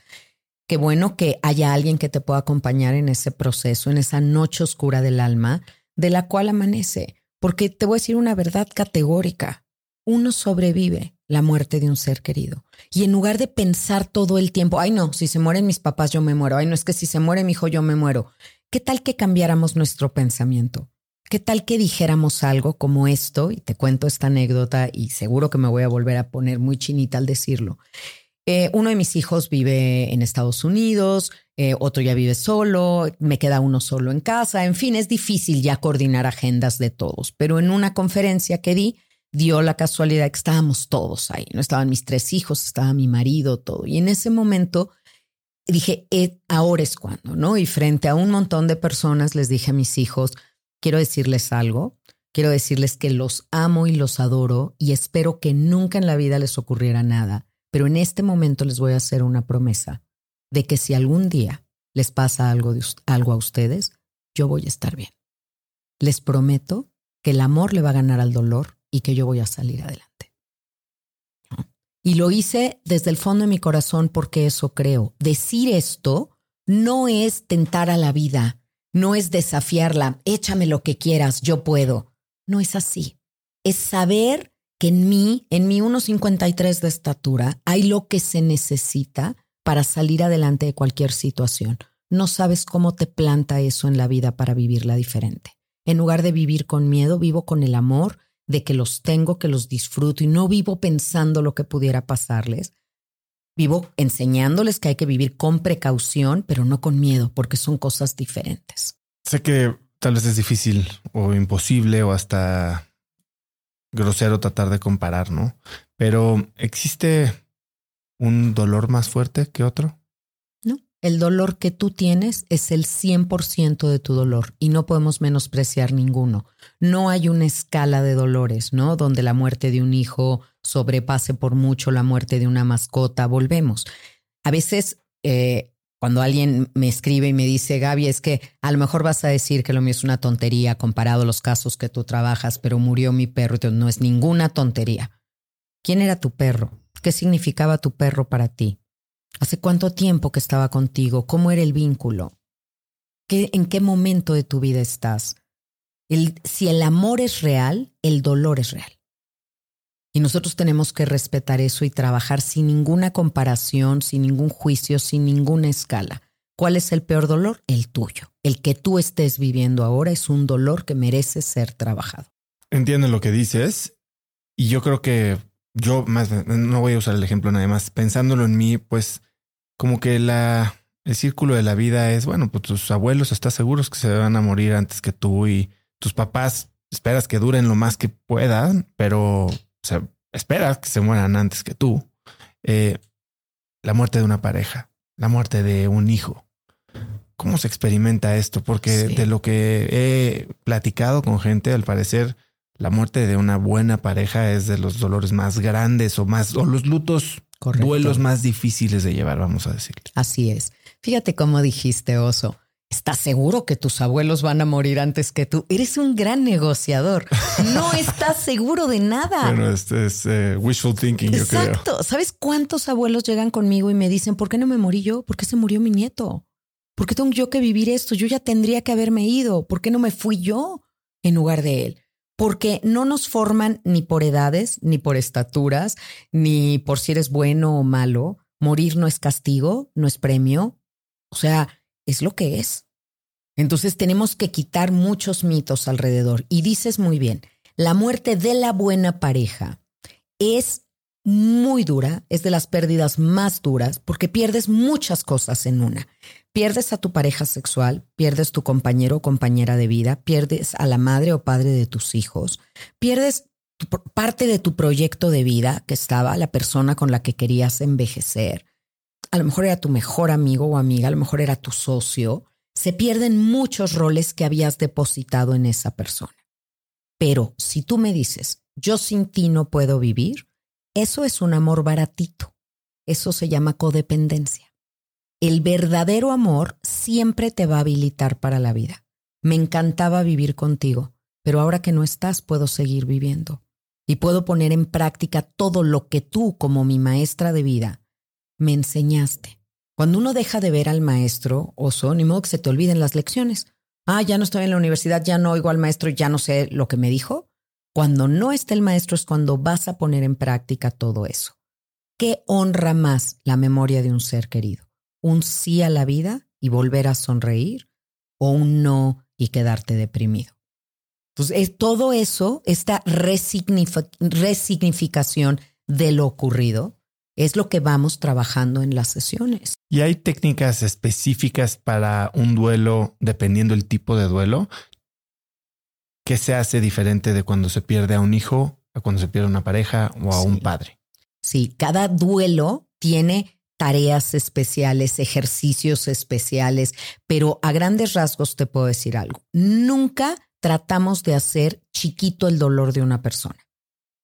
Qué bueno que haya alguien que te pueda acompañar en ese proceso, en esa noche oscura del alma, de la cual amanece. Porque te voy a decir una verdad categórica. uno sobrevive la muerte de un ser querido. Y en lugar de pensar todo el tiempo, ay no, si se mueren mis papás yo me muero, ay no es que si se muere mi hijo yo me muero, ¿qué tal que cambiáramos nuestro pensamiento? ¿Qué tal que dijéramos algo como esto? Y te cuento esta anécdota y seguro que me voy a volver a poner muy chinita al decirlo. Eh, uno de mis hijos vive en Estados Unidos, eh, otro ya vive solo, me queda uno solo en casa, en fin, es difícil ya coordinar agendas de todos, pero en una conferencia que di, dio la casualidad que estábamos todos ahí, no estaban mis tres hijos, estaba mi marido, todo. Y en ese momento dije, eh, ahora es cuando, ¿no? Y frente a un montón de personas les dije a mis hijos, quiero decirles algo, quiero decirles que los amo y los adoro y espero que nunca en la vida les ocurriera nada, pero en este momento les voy a hacer una promesa de que si algún día les pasa algo, algo a ustedes, yo voy a estar bien. Les prometo que el amor le va a ganar al dolor y que yo voy a salir adelante. Y lo hice desde el fondo de mi corazón porque eso creo. Decir esto no es tentar a la vida, no es desafiarla, échame lo que quieras, yo puedo. No es así. Es saber que en mí, en mi 1,53 de estatura, hay lo que se necesita para salir adelante de cualquier situación. No sabes cómo te planta eso en la vida para vivirla diferente. En lugar de vivir con miedo, vivo con el amor de que los tengo, que los disfruto y no vivo pensando lo que pudiera pasarles. Vivo enseñándoles que hay que vivir con precaución, pero no con miedo, porque son cosas diferentes. Sé que tal vez es difícil o imposible o hasta grosero tratar de comparar, ¿no? Pero ¿existe un dolor más fuerte que otro? El dolor que tú tienes es el 100% de tu dolor y no podemos menospreciar ninguno. No hay una escala de dolores, ¿no? Donde la muerte de un hijo sobrepase por mucho la muerte de una mascota. Volvemos. A veces, eh, cuando alguien me escribe y me dice, Gaby, es que a lo mejor vas a decir que lo mío es una tontería comparado a los casos que tú trabajas, pero murió mi perro. no es ninguna tontería. ¿Quién era tu perro? ¿Qué significaba tu perro para ti? ¿Hace cuánto tiempo que estaba contigo? ¿Cómo era el vínculo? ¿Qué, ¿En qué momento de tu vida estás? si el amor es real, el dolor es real. Y nosotros tenemos que respetar eso y trabajar sin ninguna comparación, sin ningún juicio, sin ninguna escala. ¿Cuál es el peor dolor? El tuyo. El que tú estés viviendo ahora es un dolor que merece ser trabajado. Entiendo lo que dices y yo creo que yo más no voy a usar el ejemplo nada más. Pensándolo en mí, pues como que la el círculo de la vida es bueno, pues tus abuelos estás seguros que se van a morir antes que tú y tus papás esperas que duren lo más que puedan, pero esperas que se mueran antes que tú. Eh, la muerte de una pareja, la muerte de un hijo. ¿Cómo se experimenta esto? Porque de lo que he platicado con gente, al parecer, la muerte de una buena pareja es de los dolores más grandes o más, o los lutos, duelos más difíciles de llevar, vamos a decir. Así es. Fíjate cómo dijiste, Oso. ¿Estás seguro que tus abuelos van a morir antes que tú? Eres un gran negociador. No estás seguro de nada. Bueno, este es eh, wishful thinking, yo creo. Exacto. ¿Sabes cuántos abuelos llegan conmigo y me dicen, ¿por qué no me morí yo? ¿Por qué se murió mi nieto? ¿Por qué tengo yo que vivir esto? Yo ya tendría que haberme ido. ¿Por qué no me fui yo en lugar de él? Porque no nos forman ni por edades, ni por estaturas, ni por si eres bueno o malo. Morir no es castigo, no es premio. O sea, es lo que es. Entonces tenemos que quitar muchos mitos alrededor. Y dices muy bien, la muerte de la buena pareja es muy dura, es de las pérdidas más duras porque pierdes muchas cosas en una. Pierdes a tu pareja sexual, pierdes tu compañero o compañera de vida, pierdes a la madre o padre de tus hijos, pierdes parte de tu proyecto de vida que estaba la persona con la que querías envejecer, a lo mejor era tu mejor amigo o amiga, a lo mejor era tu socio, se pierden muchos roles que habías depositado en esa persona. Pero si tú me dices, yo sin ti no puedo vivir, eso es un amor baratito. Eso se llama codependencia. El verdadero amor siempre te va a habilitar para la vida. Me encantaba vivir contigo, pero ahora que no estás puedo seguir viviendo y puedo poner en práctica todo lo que tú como mi maestra de vida me enseñaste. Cuando uno deja de ver al maestro, oso, ni modo que se te olviden las lecciones. Ah, ya no estoy en la universidad, ya no oigo al maestro, ya no sé lo que me dijo. Cuando no está el maestro es cuando vas a poner en práctica todo eso. ¿Qué honra más la memoria de un ser querido? ¿Un sí a la vida y volver a sonreír? ¿O un no y quedarte deprimido? Entonces, todo eso, esta resignificación de lo ocurrido, es lo que vamos trabajando en las sesiones. ¿Y hay técnicas específicas para un duelo dependiendo el tipo de duelo? ¿Qué se hace diferente de cuando se pierde a un hijo, a cuando se pierde a una pareja o a un padre? Sí, cada duelo tiene tareas especiales, ejercicios especiales, pero a grandes rasgos te puedo decir algo. Nunca tratamos de hacer chiquito el dolor de una persona.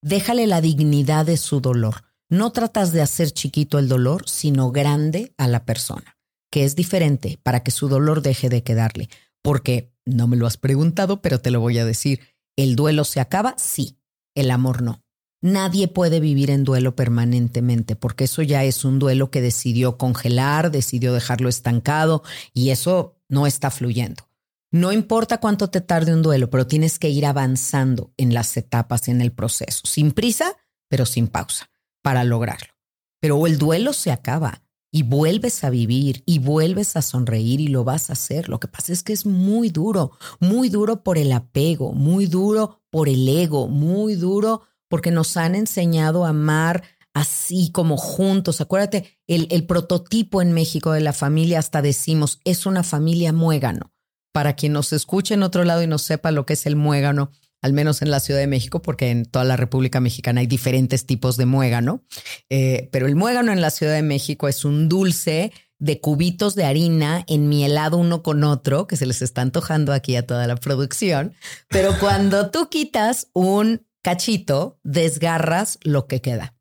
Déjale la dignidad de su dolor. No tratas de hacer chiquito el dolor, sino grande a la persona, que es diferente para que su dolor deje de quedarle. Porque no me lo has preguntado, pero te lo voy a decir. ¿El duelo se acaba? Sí. El amor no. Nadie puede vivir en duelo permanentemente, porque eso ya es un duelo que decidió congelar, decidió dejarlo estancado y eso no está fluyendo. No importa cuánto te tarde un duelo, pero tienes que ir avanzando en las etapas, en el proceso, sin prisa, pero sin pausa, para lograrlo. Pero el duelo se acaba y vuelves a vivir y vuelves a sonreír y lo vas a hacer. Lo que pasa es que es muy duro, muy duro por el apego, muy duro por el ego, muy duro porque nos han enseñado a amar así como juntos. Acuérdate, el, el, prototipo en México de la familia, hasta decimos, es una familia muégano. Para quien nos escuche en otro lado y no sepa lo que es el muégano, al menos en la Ciudad de México, porque en toda la República Mexicana hay diferentes tipos de muégano, eh, pero el muégano en la Ciudad de México es un dulce de cubitos de harina enmielado uno con otro, que se les está antojando aquí a toda la producción, pero cuando tú quitas un cachito, desgarras lo que queda.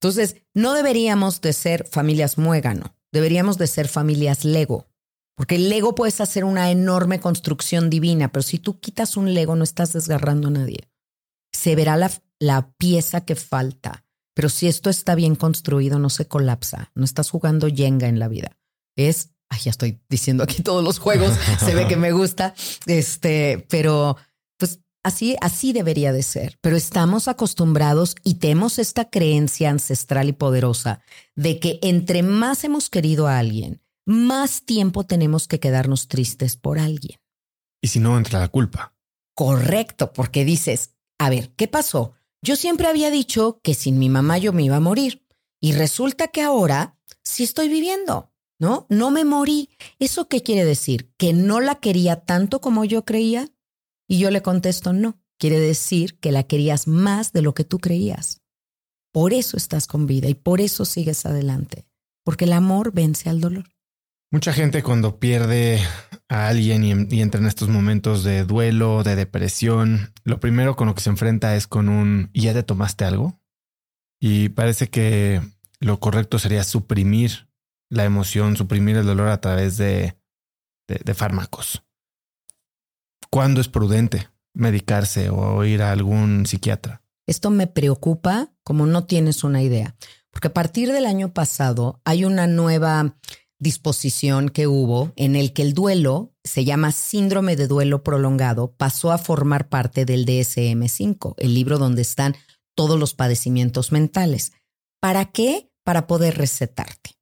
Entonces, no deberíamos de ser familias muégano, deberíamos de ser familias Lego, porque el Lego puedes hacer una enorme construcción divina, pero si tú quitas un Lego no estás desgarrando a nadie. Se verá la, la pieza que falta, pero si esto está bien construido no se colapsa, no estás jugando Jenga en la vida. Es, ay, ya estoy diciendo aquí todos los juegos, se ve que me gusta, este, pero Así, así debería de ser, pero estamos acostumbrados y tenemos esta creencia ancestral y poderosa de que entre más hemos querido a alguien, más tiempo tenemos que quedarnos tristes por alguien. Y si no, entra la culpa. Correcto, porque dices, a ver, ¿qué pasó? Yo siempre había dicho que sin mi mamá yo me iba a morir. Y resulta que ahora sí estoy viviendo, ¿no? No me morí. ¿Eso qué quiere decir? ¿Que no la quería tanto como yo creía? Y yo le contesto, no, quiere decir que la querías más de lo que tú creías. Por eso estás con vida y por eso sigues adelante, porque el amor vence al dolor. Mucha gente cuando pierde a alguien y, entra en estos momentos de duelo, de depresión, lo primero con lo que se enfrenta es con un ¿y ya te tomaste algo? Y parece que lo correcto sería suprimir la emoción, suprimir el dolor a través de, de fármacos. ¿Cuándo es prudente medicarse o ir a algún psiquiatra? Esto me preocupa como no tienes una idea, porque a partir del año pasado hay una nueva disposición que hubo en el que el duelo, se llama síndrome de duelo prolongado, pasó a formar parte del DSM5, el libro donde están todos los padecimientos mentales. ¿Para qué? Para poder recetarte.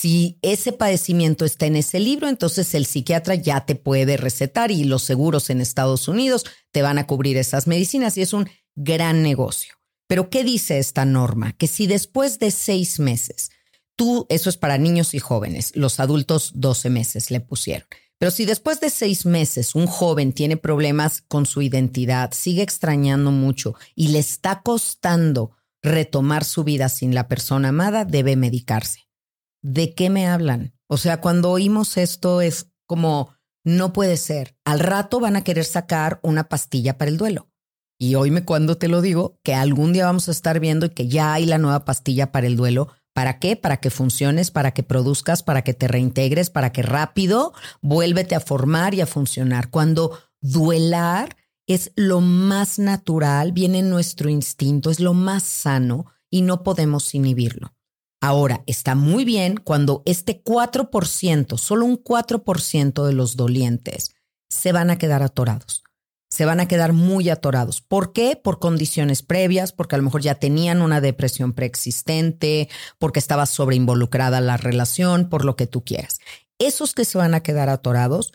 Si ese padecimiento está en ese libro, entonces el psiquiatra ya te puede recetar y los seguros en Estados Unidos te van a cubrir esas medicinas y es un gran negocio. Pero ¿qué dice esta norma? Que si después de seis meses, tú, eso es para niños y jóvenes, los adultos 12 meses le pusieron. Pero si después de seis meses un joven tiene problemas con su identidad, sigue extrañando mucho y le está costando retomar su vida sin la persona amada, debe medicarse. ¿De qué me hablan? O sea, cuando oímos esto es como, no puede ser. Al rato van a querer sacar una pastilla para el duelo. Y oíme cuando te lo digo, que algún día vamos a estar viendo y que ya hay la nueva pastilla para el duelo. ¿Para qué? Para que funciones, para que produzcas, para que te reintegres, para que rápido vuélvete a formar y a funcionar. Cuando duelar es lo más natural, viene nuestro instinto, es lo más sano y no podemos inhibirlo. Ahora, está muy bien cuando este 4%, solo un 4% de los dolientes se van a quedar atorados. se van a quedar muy atorados. ¿Por qué? Por condiciones previas, porque a lo mejor ya tenían una depresión preexistente, porque estaba sobreinvolucrada la relación, por lo que tú quieras. Esos que se van a quedar atorados,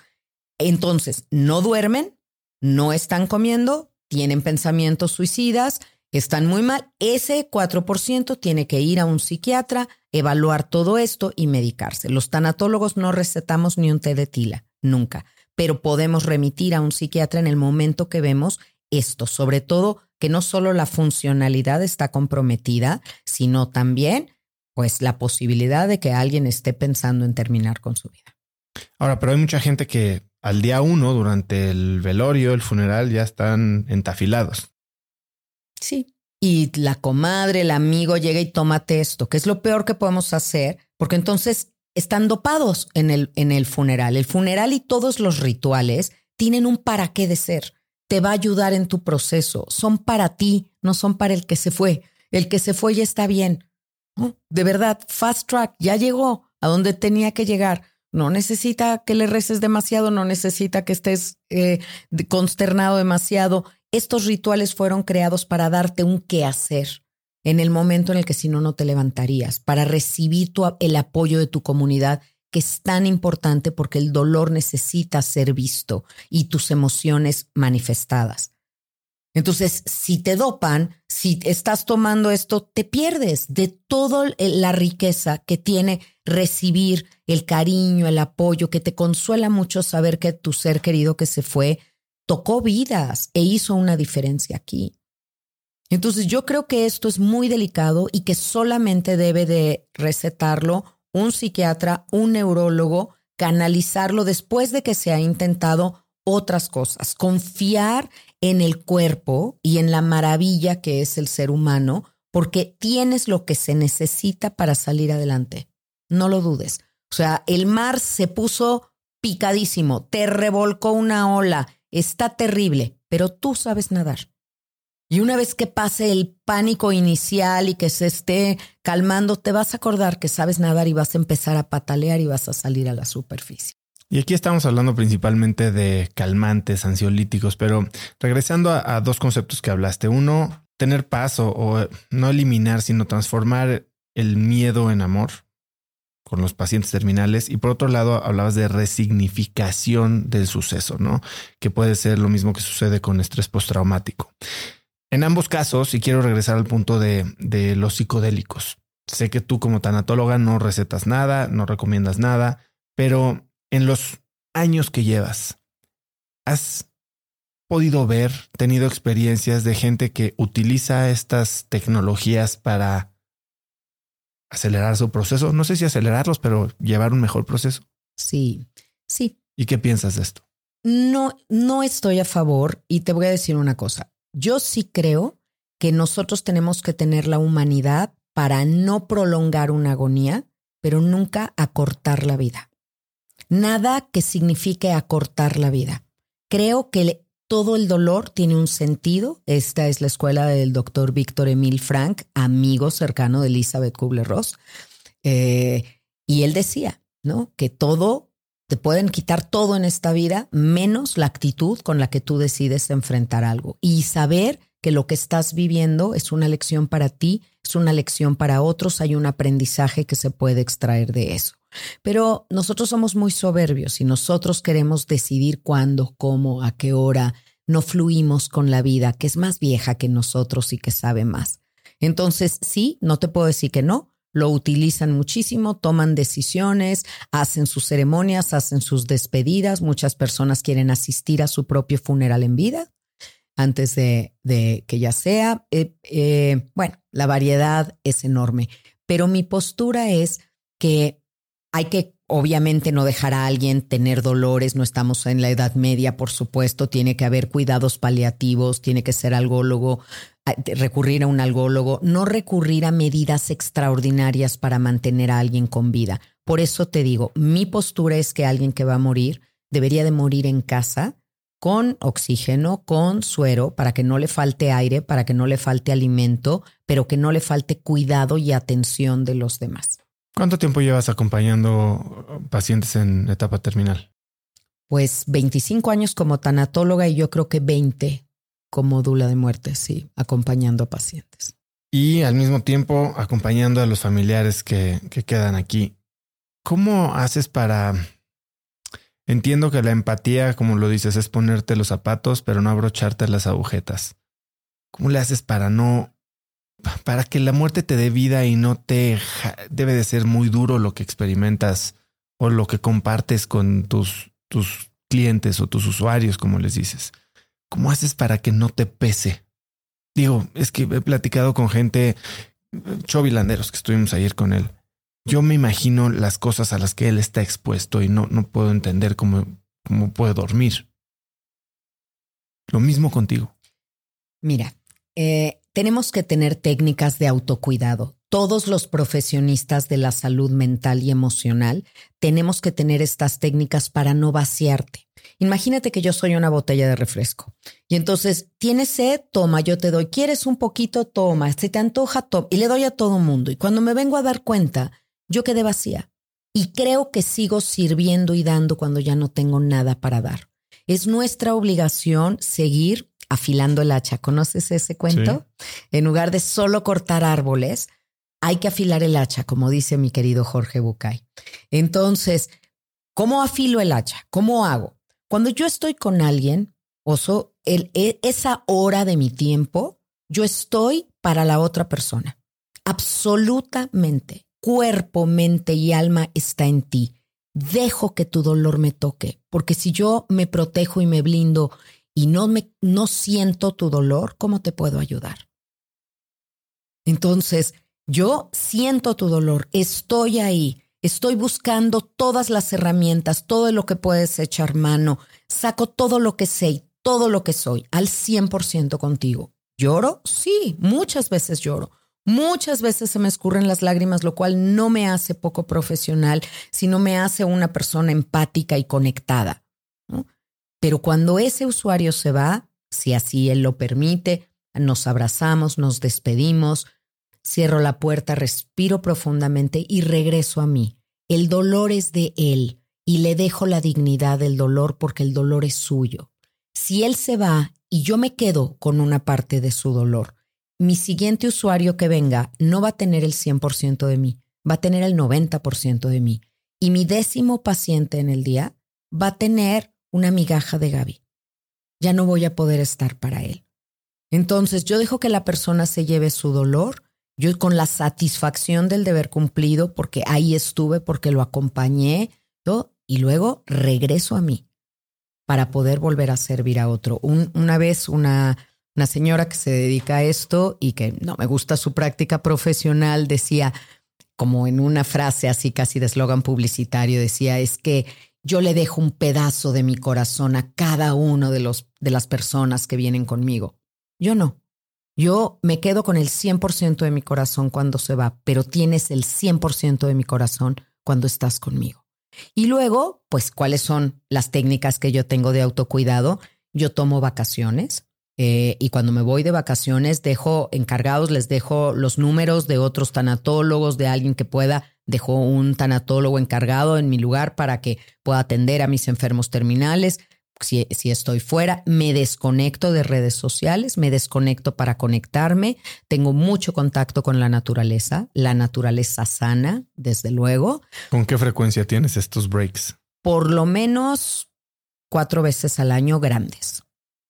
entonces no duermen, no están comiendo, tienen pensamientos suicidas, están muy mal. Ese 4% tiene que ir a un psiquiatra, evaluar todo esto y medicarse. Los tanatólogos no recetamos ni un té de tila, nunca pero podemos remitir a un psiquiatra en el momento que vemos esto, sobre todo que no solo la funcionalidad está comprometida, sino también pues la posibilidad de que alguien esté pensando en terminar con su vida. Ahora, pero hay mucha gente que al día uno, durante el velorio, el funeral, ya están entafilados. Sí. Y la comadre, el amigo llega y tómate esto, que es lo peor que podemos hacer, porque entonces están dopados en el, en el funeral. El funeral y todos los rituales tienen un para qué de ser. Te va a ayudar en tu proceso. Son para ti, no son para el que se fue. El que se fue ya está bien. De verdad, fast track, ya llegó a donde tenía que llegar. No necesita que le reces demasiado, no necesita que estés eh, consternado demasiado. Estos rituales fueron creados para darte un qué hacer en el momento en el que si no, no te levantarías, para recibir el apoyo de tu comunidad, que es tan importante porque el dolor necesita ser visto y tus emociones manifestadas. Entonces, si te dopan, si estás tomando esto, te pierdes de toda la riqueza que tiene recibir el cariño, el apoyo, que te consuela mucho saber que tu ser querido que se fue tocó vidas e hizo una diferencia aquí. Entonces yo creo que esto es muy delicado y que solamente debe de recetarlo un psiquiatra, un neurólogo, canalizarlo después de que se ha intentado otras cosas. Confiar en el cuerpo y en la maravilla que es el ser humano, porque tienes lo que se necesita para salir adelante. No lo dudes. O sea, el mar se puso picadísimo, te revolcó una ola, está terrible, pero tú sabes nadar. Y una vez que pase el pánico inicial y que se esté calmando, te vas a acordar que sabes nadar y vas a empezar a patalear y vas a salir a la superficie. Y aquí estamos hablando principalmente de calmantes, ansiolíticos, pero regresando a, dos conceptos que hablaste. Uno, tener paz o, no eliminar, sino transformar el miedo en amor con los pacientes terminales. Y por otro lado, hablabas de resignificación del suceso, ¿no? Que puede ser lo mismo que sucede con estrés postraumático. En ambos casos, y quiero regresar al punto de, los psicodélicos. Sé que tú como tanatóloga no recetas nada, no recomiendas nada, pero en los años que llevas, ¿has podido ver, tenido experiencias de gente que utiliza estas tecnologías para acelerar su proceso? No sé si acelerarlos, pero llevar un mejor proceso. Sí, sí. ¿Y qué piensas de esto? No, no estoy a favor y te voy a decir una cosa. Yo sí creo que nosotros tenemos que tener la humanidad para no prolongar una agonía, pero nunca acortar la vida. Nada que signifique acortar la vida. Creo que todo el dolor tiene un sentido. Esta es la escuela del doctor Víctor Emil Frank, amigo cercano de Elizabeth Kubler-Ross. Eh, y él decía, ¿no? Que todo te pueden quitar todo en esta vida, menos la actitud con la que tú decides enfrentar algo. Y saber que lo que estás viviendo es una lección para ti, es una lección para otros, hay un aprendizaje que se puede extraer de eso. Pero nosotros somos muy soberbios y nosotros queremos decidir cuándo, cómo, a qué hora. No fluimos con la vida, que es más vieja que nosotros y que sabe más. Entonces, sí, no te puedo decir que no, lo utilizan muchísimo, toman decisiones, hacen sus ceremonias, hacen sus despedidas. Muchas personas quieren asistir a su propio funeral en vida antes de, que ya sea. Eh, eh, bueno, la variedad es enorme, pero mi postura es que hay que obviamente no dejar a alguien tener dolores, no estamos en la Edad Media, por supuesto, tiene que haber cuidados paliativos, tiene que ser algólogo, recurrir a un algólogo, no recurrir a medidas extraordinarias para mantener a alguien con vida. Por eso te digo, mi postura es que alguien que va a morir debería de morir en casa con oxígeno, con suero, para que no le falte aire, para que no le falte alimento, pero que no le falte cuidado y atención de los demás. ¿Cuánto tiempo llevas acompañando pacientes en etapa terminal? Pues 25 años como tanatóloga y yo creo que 20 como dula de muerte, sí, acompañando a pacientes. Y al mismo tiempo acompañando a los familiares que, que quedan aquí. ¿Cómo haces para... Entiendo que la empatía, como lo dices, es ponerte los zapatos, pero no abrocharte las agujetas. ¿Cómo le haces para no para que la muerte te dé vida y no te debe de ser muy duro lo que experimentas o lo que compartes con tus, tus clientes o tus usuarios, como les dices. ¿Cómo haces para que no te pese? Digo, es que he platicado con gente, chovilanderos que estuvimos ayer con él. Yo me imagino las cosas a las que él está expuesto y no, no puedo entender cómo, cómo puede dormir. Lo mismo contigo. Mira, eh, tenemos que tener técnicas de autocuidado. Todos los profesionistas de la salud mental y emocional tenemos que tener estas técnicas para no vaciarte. Imagínate que yo soy una botella de refresco y entonces tienes sed, toma, yo te doy, quieres un poquito, toma, si te antoja, toma y le doy a todo mundo. Y cuando me vengo a dar cuenta, yo quedé vacía y creo que sigo sirviendo y dando cuando ya no tengo nada para dar. Es nuestra obligación seguir afilando el hacha. ¿Conoces ese cuento? En lugar de solo cortar árboles, hay que afilar el hacha, como dice mi querido Jorge Bucay. Entonces, ¿cómo afilo el hacha? ¿Cómo hago? Cuando yo estoy con alguien, oso, el, e, esa hora de mi tiempo, yo estoy para la otra persona. Absolutamente. Cuerpo, mente y alma está en ti. Dejo que tu dolor me toque, porque si yo me protejo y me blindo y no me no siento tu dolor, ¿cómo te puedo ayudar? Entonces, yo siento tu dolor, estoy ahí, estoy buscando todas las herramientas, todo lo que puedes echar mano, saco todo lo que sé, todo lo que soy, al 100% contigo. ¿Lloro? Sí, muchas veces lloro. Muchas veces se me escurren las lágrimas, lo cual no me hace poco profesional, sino me hace una persona empática y conectada. Pero cuando ese usuario se va, si así él lo permite, nos abrazamos, nos despedimos, cierro la puerta, respiro profundamente y regreso a mí. El dolor es de él y le dejo la dignidad del dolor porque el dolor es suyo. Si él se va y yo me quedo con una parte de su dolor, mi siguiente usuario que venga no va a tener el 100% de mí, va a tener el 90% de mí. Y mi décimo paciente en el día va a tener una migaja de Gaby. Ya no voy a poder estar para él. Entonces yo dejo que la persona se lleve su dolor, yo con la satisfacción del deber cumplido, porque ahí estuve, porque lo acompañé, y luego regreso a mí para poder volver a servir a otro. una vez una, una señora que se dedica a esto y que no me gusta su práctica profesional decía, como en una frase así casi de eslogan publicitario, decía, es que yo le dejo un pedazo de mi corazón a cada uno de, los, de las personas que vienen conmigo. Yo no. Yo me quedo con el 100% de mi corazón cuando se va, pero tienes el 100% de mi corazón cuando estás conmigo. Y luego, pues, ¿cuáles son las técnicas que yo tengo de autocuidado? Yo tomo vacaciones eh, y cuando me voy de vacaciones dejo encargados, les dejo los números de otros tanatólogos, de alguien que pueda Dejo un tanatólogo encargado en mi lugar para que pueda atender a mis enfermos terminales. Si, si, estoy fuera, me desconecto de redes sociales, me desconecto para conectarme. Tengo mucho contacto con la naturaleza, la naturaleza sana, desde luego. ¿Con qué frecuencia tienes estos breaks? Por lo menos cuatro veces al año grandes,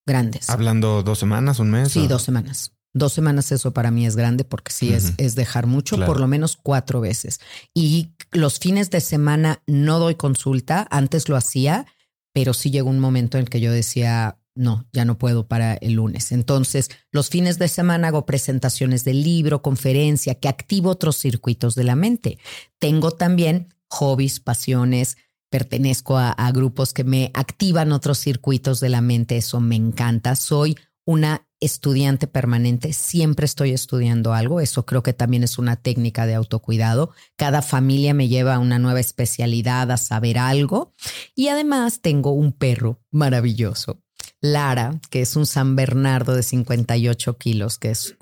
grandes. ¿Hablando dos semanas, un mes? Sí, dos semanas. Dos semanas eso para mí es grande porque sí es, es dejar mucho, por lo menos cuatro veces. Y los fines de semana no doy consulta, antes lo hacía, pero sí llegó un momento en que yo decía, no, ya no puedo para el lunes. Entonces, los fines de semana hago presentaciones de libro, conferencia, que activo otros circuitos de la mente. Tengo también hobbies, pasiones, pertenezco a, a grupos que me activan otros circuitos de la mente, eso me encanta. Soy una estudiante permanente, siempre estoy estudiando algo, eso creo que también es una técnica de autocuidado. Cada familia me lleva a una nueva especialidad, a saber algo. Y además tengo un perro maravilloso, Lara, que es un San Bernardo de 58 kilos, que es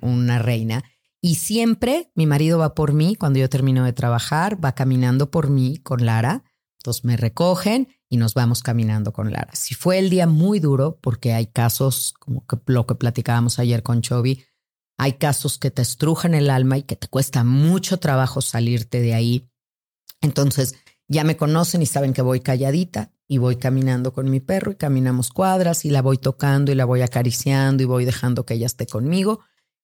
una reina. Y siempre mi marido va por mí, cuando yo termino de trabajar, va caminando por mí con Lara Entonces me recogen y nos vamos caminando con Lara. Si fue el día muy duro, porque hay casos, como que lo que platicábamos ayer con Chovy, hay casos que te estrujan el alma y que te cuesta mucho trabajo salirte de ahí. Entonces ya me conocen y saben que voy calladita y voy caminando con mi perro y caminamos cuadras y la voy tocando y la voy acariciando y voy dejando que ella esté conmigo.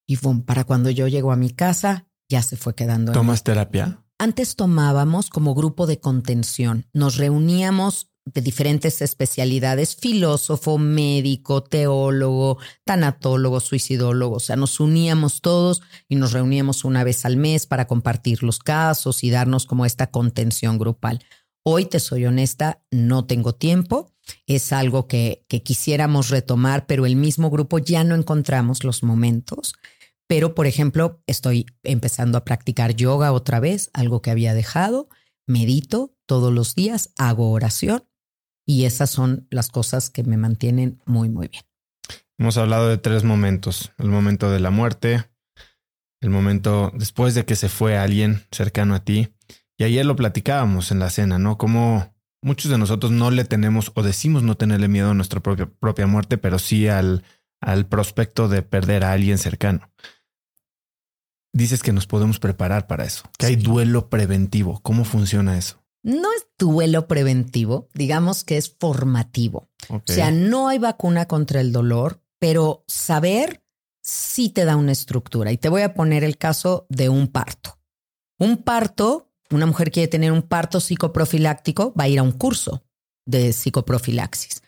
Y para cuando yo llego a mi casa, ya se fue quedando. ¿Tomas terapia? Antes tomábamos como grupo de contención. Nos reuníamos de diferentes especialidades, filósofo, médico, teólogo, tanatólogo, suicidólogo. O sea, nos uníamos todos y nos reuníamos una vez al mes para compartir los casos y darnos como esta contención grupal. Hoy, te soy honesta, no tengo tiempo. Es algo que, que quisiéramos retomar, pero el mismo grupo ya no encontramos los momentos. Pero, por ejemplo, estoy empezando a practicar yoga otra vez, algo que había dejado. Medito todos los días, hago oración y esas son las cosas que me mantienen muy, muy bien. Hemos hablado de tres momentos. El momento de la muerte, el momento después de que se fue alguien cercano a ti. Y ayer lo platicábamos en la cena, ¿no? Como muchos de nosotros no le tenemos o decimos no tenerle miedo a nuestra propia, propia muerte, pero sí al, al prospecto de perder a alguien cercano. Dices que nos podemos preparar para eso, que hay duelo preventivo. ¿Cómo funciona eso? No es duelo preventivo, digamos que es formativo. O sea, no hay vacuna contra el dolor, pero saber sí te da una estructura. Y te voy a poner el caso de un parto. Un parto, una mujer quiere tener un parto psicoprofiláctico, va a ir a un curso de psicoprofilaxis.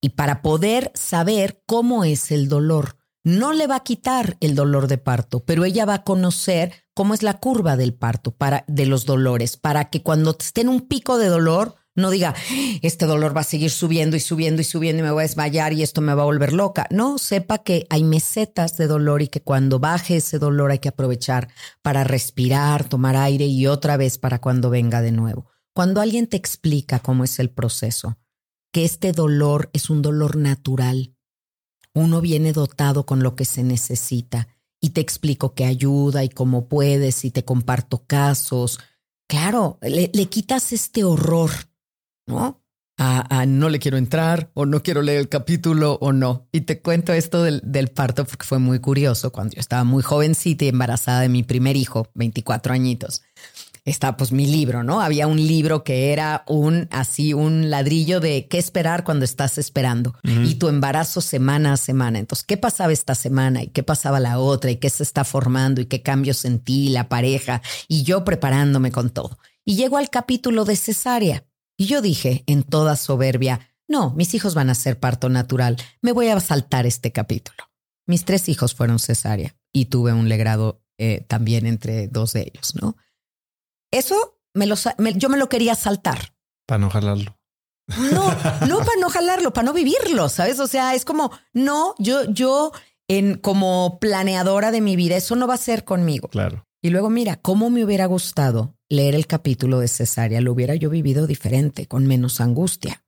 Y para poder saber cómo es el dolor, no le va a quitar el dolor de parto, pero ella va a conocer cómo es la curva del parto para de los dolores, para que cuando esté en un pico de dolor no diga, este dolor va a seguir subiendo y subiendo y subiendo y me voy a desmayar y esto me va a volver loca. No, sepa que hay mesetas de dolor y que cuando baje ese dolor hay que aprovechar para respirar, tomar aire y otra vez para cuando venga de nuevo. Cuando alguien te explica cómo es el proceso, que este dolor es un dolor natural, uno viene dotado con lo que se necesita y te explico qué ayuda y cómo puedes y te comparto casos. Claro, le, quitas este horror, ¿no? A, no le quiero entrar o no quiero leer el capítulo o no. Y te cuento esto del, del, parto porque fue muy curioso cuando yo estaba muy jovencita y embarazada de mi primer hijo, 24 añitos está pues mi libro, ¿no? Había un libro que era un así un ladrillo de qué esperar cuando estás esperando y tu embarazo semana a semana. Entonces, ¿qué pasaba esta semana y qué pasaba la otra y qué se está formando y qué cambios sentí, la pareja y yo preparándome con todo. Y llego al capítulo de cesárea y yo dije en toda soberbia, no, mis hijos van a ser parto natural, me voy a saltar este capítulo. Mis tres hijos fueron cesárea y tuve un legrado eh, también entre dos de ellos, ¿no? Eso me lo, yo me lo quería saltar. Para no jalarlo. No, no para no jalarlo, para no vivirlo, ¿sabes? O sea, es como, no, yo, yo, en como planeadora de mi vida, eso no va a ser conmigo. Claro. Y luego, mira, cómo me hubiera gustado leer el capítulo de cesárea, lo hubiera yo vivido diferente, con menos angustia.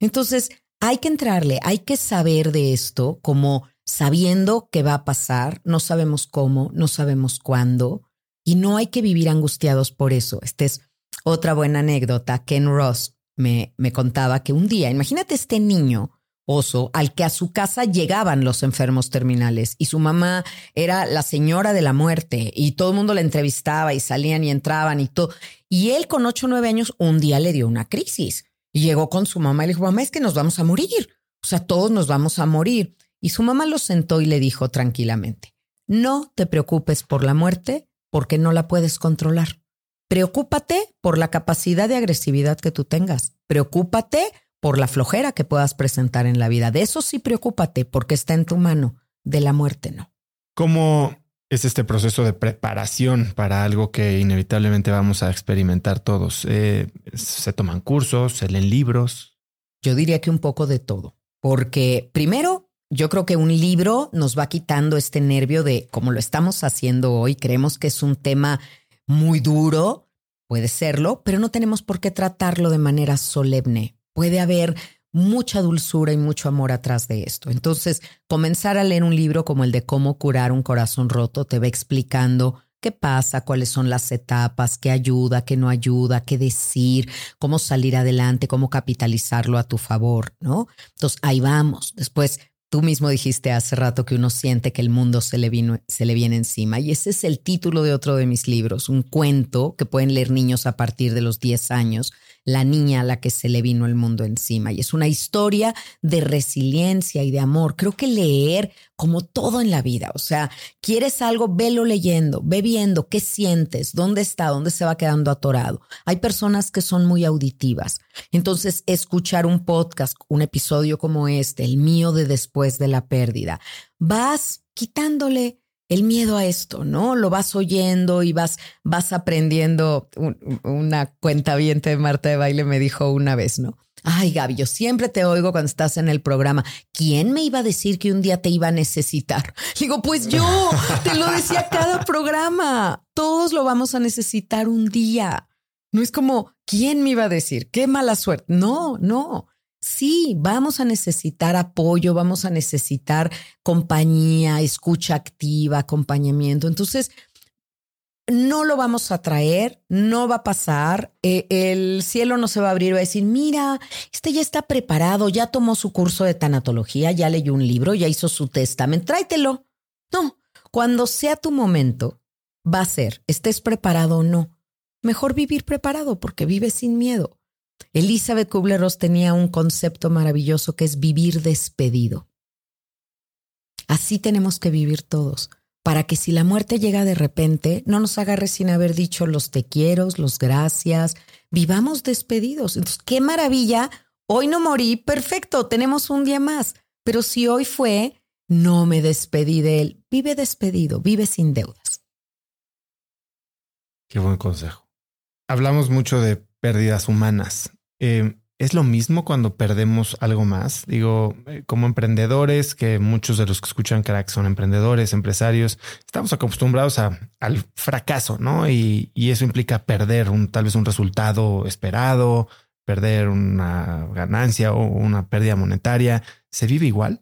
Entonces, hay que entrarle, hay que saber de esto como sabiendo que va a pasar, no sabemos cómo, no sabemos cuándo, y no hay que vivir angustiados por eso. Esta es otra buena anécdota. Ken Ross me, me contaba que un día, imagínate este niño oso al que a su casa llegaban los enfermos terminales y su mamá era la señora de la muerte y todo el mundo le entrevistaba y salían y entraban y todo. Y él con ocho o nueve años un día le dio una crisis y llegó con su mamá y le dijo, mamá, es que nos vamos a morir. O sea, todos nos vamos a morir. Y su mamá lo sentó y le dijo tranquilamente, no te preocupes por la muerte, porque no la puedes controlar. Preocúpate por la capacidad de agresividad que tú tengas. Preocúpate por la flojera que puedas presentar en la vida. De eso sí preocúpate porque está en tu mano. De la muerte no. ¿Cómo es este proceso de preparación para algo que inevitablemente vamos a experimentar todos? Eh, ¿Se toman cursos? ¿Se leen libros? Yo diría que un poco de todo. Porque primero yo creo que un libro nos va quitando este nervio de, como lo estamos haciendo hoy, creemos que es un tema muy duro, puede serlo, pero no tenemos por qué tratarlo de manera solemne. Puede haber mucha dulzura y mucho amor atrás de esto. Entonces, comenzar a leer un libro como el de Cómo curar un corazón roto te va explicando qué pasa, cuáles son las etapas, qué ayuda, qué no ayuda, qué decir, cómo salir adelante, cómo capitalizarlo a tu favor, ¿no? Entonces ahí vamos. Después Tú mismo dijiste hace rato que uno siente que el mundo se le, se le viene encima y ese es el título de otro de mis libros, un cuento que pueden leer niños a partir de los 10 años, La niña a la que se le vino el mundo encima. Y es una historia de resiliencia y de amor. Creo que leer como todo en la vida, o sea, quieres algo, velo leyendo, ve viendo qué sientes, dónde está, dónde se va quedando atorado. Hay personas que son muy auditivas. Entonces, escuchar un podcast, un episodio como este, el mío de después de la pérdida, vas quitándole el miedo a esto, ¿no? Lo vas oyendo y vas, vas aprendiendo. una cuenta bien de Marta de Baile me dijo una vez, ¿no? Ay, Gaby, yo siempre te oigo cuando estás en el programa. ¿Quién me iba a decir que un día te iba a necesitar? Digo, pues yo te lo decía cada programa. Todos lo vamos a necesitar un día. No es como, ¿quién me iba a decir? Qué mala suerte. No, no. Sí, vamos a necesitar apoyo, vamos a necesitar compañía, escucha activa, acompañamiento. Entonces, no lo vamos a traer, no va a pasar, eh, el cielo no se va a abrir, va a decir, mira, este ya está preparado, ya tomó su curso de tanatología, ya leyó un libro, ya hizo su testamento, tráetelo. No, cuando sea tu momento, va a ser, estés preparado o no. Mejor vivir preparado porque vives sin miedo. Elizabeth Kubler-Ross tenía un concepto maravilloso que es vivir despedido. Así tenemos que vivir todos para que si la muerte llega de repente, no nos agarre sin haber dicho los te quiero, los gracias, vivamos despedidos. Entonces, qué maravilla, hoy no morí, perfecto, tenemos un día más, pero si hoy fue, no me despedí de él, vive despedido, vive sin deudas. Qué buen consejo. Hablamos mucho de pérdidas humanas. Eh, ¿Es lo mismo cuando perdemos algo más? Digo, eh, como emprendedores, que muchos de los que escuchan crack son emprendedores, empresarios, estamos acostumbrados al fracaso, ¿no? Y, eso implica perder un, tal vez un resultado esperado, perder una ganancia o una pérdida monetaria. ¿Se vive igual?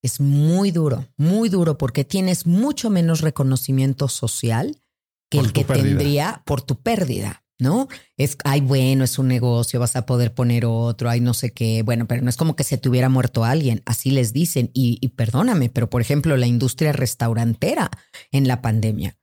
Es muy duro, muy duro porque tienes mucho menos reconocimiento social que el que tendría por tu pérdida. ¿No? Es, ay, bueno, es un negocio, vas a poder poner otro, ay, no sé qué. Bueno, pero no es como que se te hubiera muerto alguien, así les dicen. Y, y perdóname, pero por ejemplo, la industria restaurantera en la pandemia.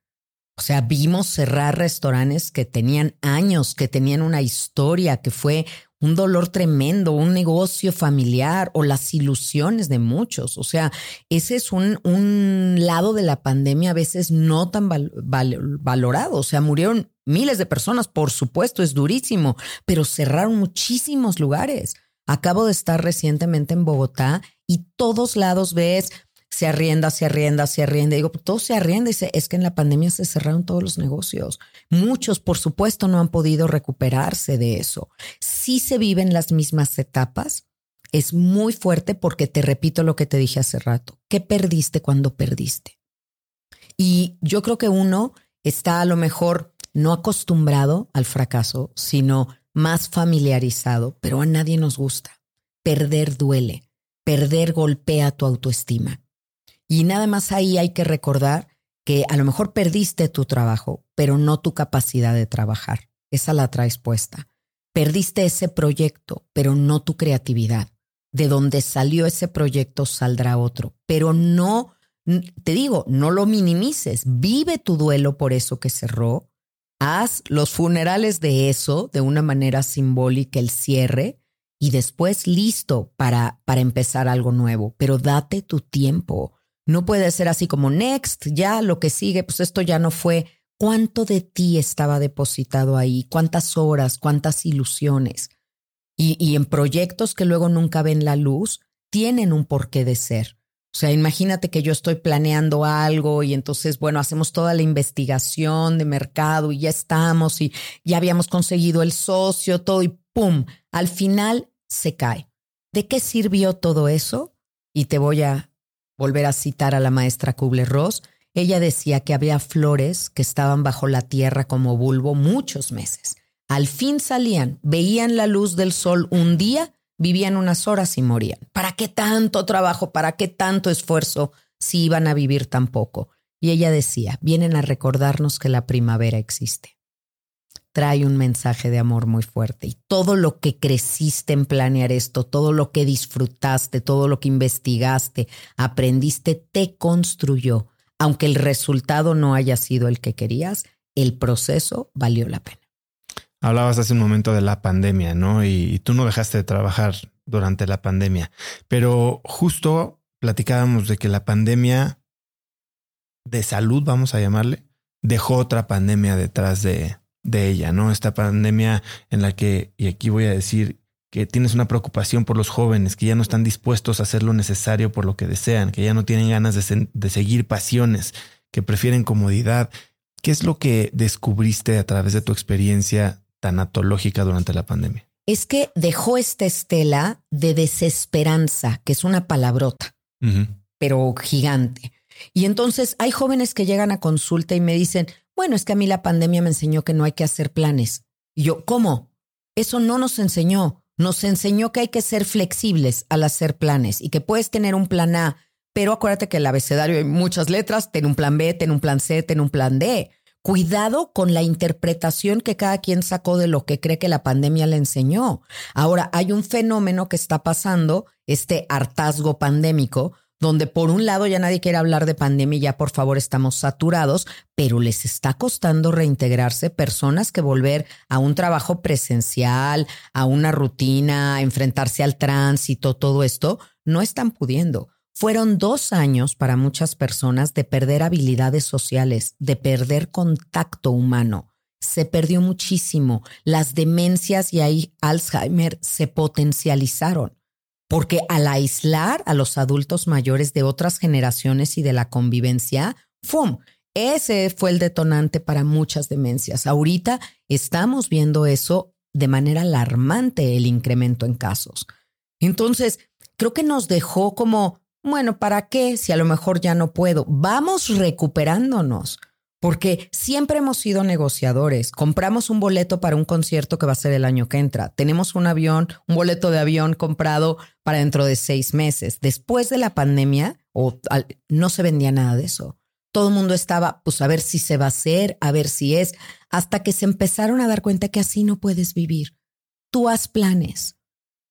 O sea, vimos cerrar restaurantes que tenían años, que tenían una historia, que fue un dolor tremendo, un negocio familiar o las ilusiones de muchos. O sea, ese es un, un lado de la pandemia a veces no tan valorado. O sea, murieron miles de personas, por supuesto, es durísimo, pero cerraron muchísimos lugares. Acabo de estar recientemente en Bogotá y todos lados ves se arrienda, se arrienda, se arrienda. Digo, todo se arrienda y es que en la pandemia se cerraron todos los negocios. Muchos, por supuesto, no han podido recuperarse de eso. Sí se viven las mismas etapas. Es muy fuerte porque te repito lo que te dije hace rato. ¿Qué perdiste cuando perdiste? Y yo creo que uno está a lo mejor no acostumbrado al fracaso, sino más familiarizado, pero a nadie nos gusta. Perder duele, perder golpea tu autoestima. Y nada más ahí hay que recordar que a lo mejor perdiste tu trabajo, pero no tu capacidad de trabajar. Esa la traes puesta. Perdiste ese proyecto, pero no tu creatividad. De donde salió ese proyecto saldrá otro, pero no, te digo, no lo minimices. Vive tu duelo por eso que cerró. Haz los funerales de eso de una manera simbólica, el cierre, y después listo para, para empezar algo nuevo, pero date tu tiempo. No puede ser así como next, ya lo que sigue, pues esto ya no fue. ¿Cuánto de ti estaba depositado ahí? ¿Cuántas horas? ¿Cuántas ilusiones? Y, y en proyectos que luego nunca ven la luz, tienen un porqué de ser. O sea, imagínate que yo estoy planeando algo y entonces, bueno, hacemos toda la investigación de mercado y ya estamos y ya habíamos conseguido el socio, todo y ¡pum! Al final se cae. ¿De qué sirvió todo eso? Y te voy a volver a citar a la maestra Kubler-Ross, ella decía que había flores que estaban bajo la tierra como bulbo muchos meses. Al fin salían, veían la luz del sol un día, vivían unas horas y morían. ¿Para qué tanto trabajo? ¿Para qué tanto esfuerzo si iban a vivir tan poco? Y ella decía, vienen a recordarnos que la primavera existe. Trae un mensaje de amor muy fuerte y todo lo que creciste en planear esto, todo lo que disfrutaste, todo lo que investigaste, aprendiste, te construyó. Aunque el resultado no haya sido el que querías, el proceso valió la pena. Hablabas hace un momento de la pandemia, ¿no? Y, tú no dejaste de trabajar durante la pandemia, pero justo platicábamos de que la pandemia de salud, vamos a llamarle, dejó otra pandemia detrás de, de ella, ¿no? Esta pandemia en la que, y aquí voy a decir que tienes una preocupación por los jóvenes, que ya no están dispuestos a hacer lo necesario por lo que desean, que ya no tienen ganas de, de seguir pasiones, que prefieren comodidad. ¿Qué es lo que descubriste a través de tu experiencia tanatológica durante la pandemia? Es que dejó esta estela de desesperanza, que es una palabrota, pero gigante. Y entonces hay jóvenes que llegan a consulta y me dicen, bueno, es que a mí la pandemia me enseñó que no hay que hacer planes. Y yo, ¿cómo? Eso no nos enseñó. Nos enseñó que hay que ser flexibles al hacer planes y que puedes tener un plan A, pero acuérdate que el abecedario hay muchas letras, ten un plan B, ten un plan C, ten un plan D. Cuidado con la interpretación que cada quien sacó de lo que cree que la pandemia le enseñó. Ahora hay un fenómeno que está pasando, este hartazgo pandémico, donde por un lado ya nadie quiere hablar de pandemia ya por favor estamos saturados, pero les está costando reintegrarse personas que volver a un trabajo presencial, a una rutina, enfrentarse al tránsito, todo esto, no están pudiendo. Fueron dos años para muchas personas de perder habilidades sociales, de perder contacto humano. Se perdió muchísimo. Las demencias y ahí Alzheimer se potencializaron. Porque al aislar a los adultos mayores de otras generaciones y de la convivencia, ¡fum! Ese fue el detonante para muchas demencias. Ahorita estamos viendo eso de manera alarmante, el incremento en casos. Entonces, creo que nos dejó como bueno, ¿para qué? Si a lo mejor ya no puedo. Vamos recuperándonos, porque siempre hemos sido negociadores. Compramos un boleto para un concierto que va a ser el año que entra. Tenemos un avión, un boleto de avión comprado para dentro de seis meses. Después de la pandemia, o no se vendía nada de eso. Todo el mundo estaba, pues a ver si se va a hacer, a ver si es, hasta que se empezaron a dar cuenta que así no puedes vivir. Tú haz planes.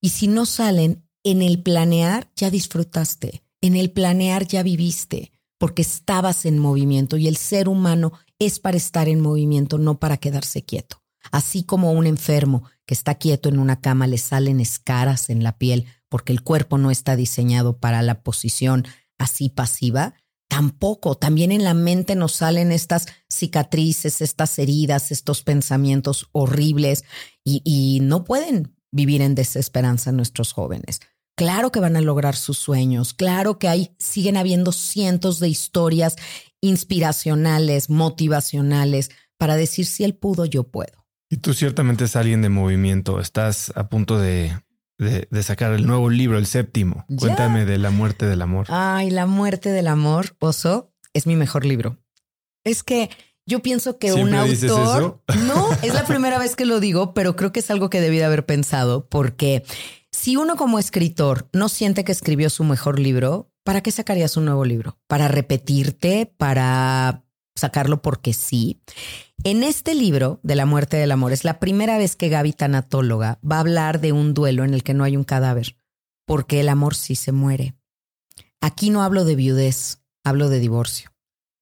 Y si no salen, en el planear ya disfrutaste, en el planear ya viviste, porque estabas en movimiento y el ser humano es para estar en movimiento, no para quedarse quieto. Así como un enfermo que está quieto en una cama le salen escaras en la piel porque el cuerpo no está diseñado para la posición así pasiva, tampoco, también en la mente nos salen estas cicatrices, estas heridas, estos pensamientos horribles y, y no pueden vivir en desesperanza nuestros jóvenes. Claro que van a lograr sus sueños, claro que hay, siguen habiendo cientos de historias inspiracionales, motivacionales, para decir si él pudo, yo puedo. Y tú ciertamente es alguien de movimiento, estás a punto de, de, sacar el nuevo libro, el séptimo. Cuéntame de la muerte del amor. Ay, la muerte del amor, Oso, es mi mejor libro. Es que yo pienso que un autor. No, es la primera vez que lo digo, pero creo que es algo que debí de haber pensado, porque si uno como escritor no siente que escribió su mejor libro, ¿para qué sacarías un nuevo libro? ¿Para repetirte? ¿Para sacarlo porque sí? En este libro de la muerte del amor es la primera vez que Gaby Tanatóloga va a hablar de un duelo en el que no hay un cadáver, porque el amor sí se muere. Aquí no hablo de viudez, hablo de divorcio.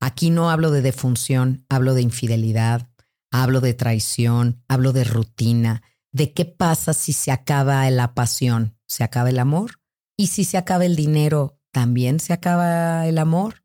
Aquí no hablo de defunción, hablo de infidelidad, hablo de traición, hablo de rutina, de qué pasa si se acaba la pasión, se acaba el amor. Y si se acaba el dinero, también se acaba el amor.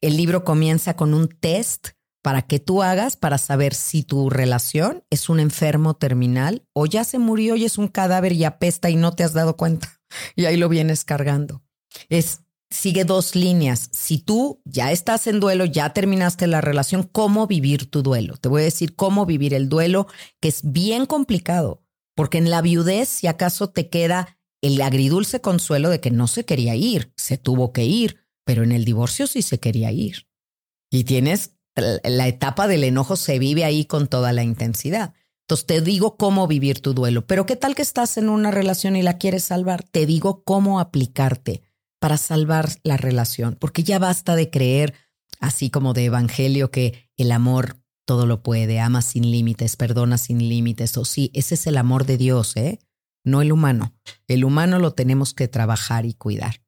El libro comienza con un test para que tú hagas para saber si tu relación es un enfermo terminal o ya se murió y es un cadáver y apesta y no te has dado cuenta. Y ahí lo vienes cargando. Es sigue dos líneas. Si tú ya estás en duelo, ya terminaste la relación, ¿cómo vivir tu duelo? Te voy a decir cómo vivir el duelo, que es bien complicado, porque en la viudez, si acaso te queda el agridulce consuelo de que no se quería ir, se tuvo que ir, pero en el divorcio sí se quería ir. Y tienes la etapa del enojo se vive ahí con toda la intensidad. Entonces te digo cómo vivir tu duelo, pero ¿qué tal que estás en una relación y la quieres salvar? Te digo cómo aplicarte para salvar la relación, porque ya basta de creer así como de evangelio que el amor todo lo puede, ama sin límites, perdona sin límites, o sí, ese es el amor de Dios, ¿eh? No el humano. El humano lo tenemos que trabajar y cuidar.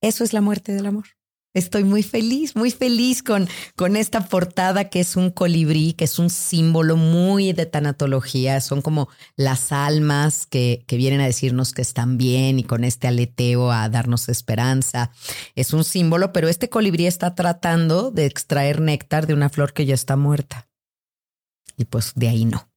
Eso es la muerte del amor. Estoy muy feliz, muy feliz con, con esta portada que es un colibrí, que es un símbolo muy de tanatología. Son como las almas que, que vienen a decirnos que están bien y con este aleteo a darnos esperanza. Es un símbolo, pero este colibrí está tratando de extraer néctar de una flor que ya está muerta. Y pues de ahí no.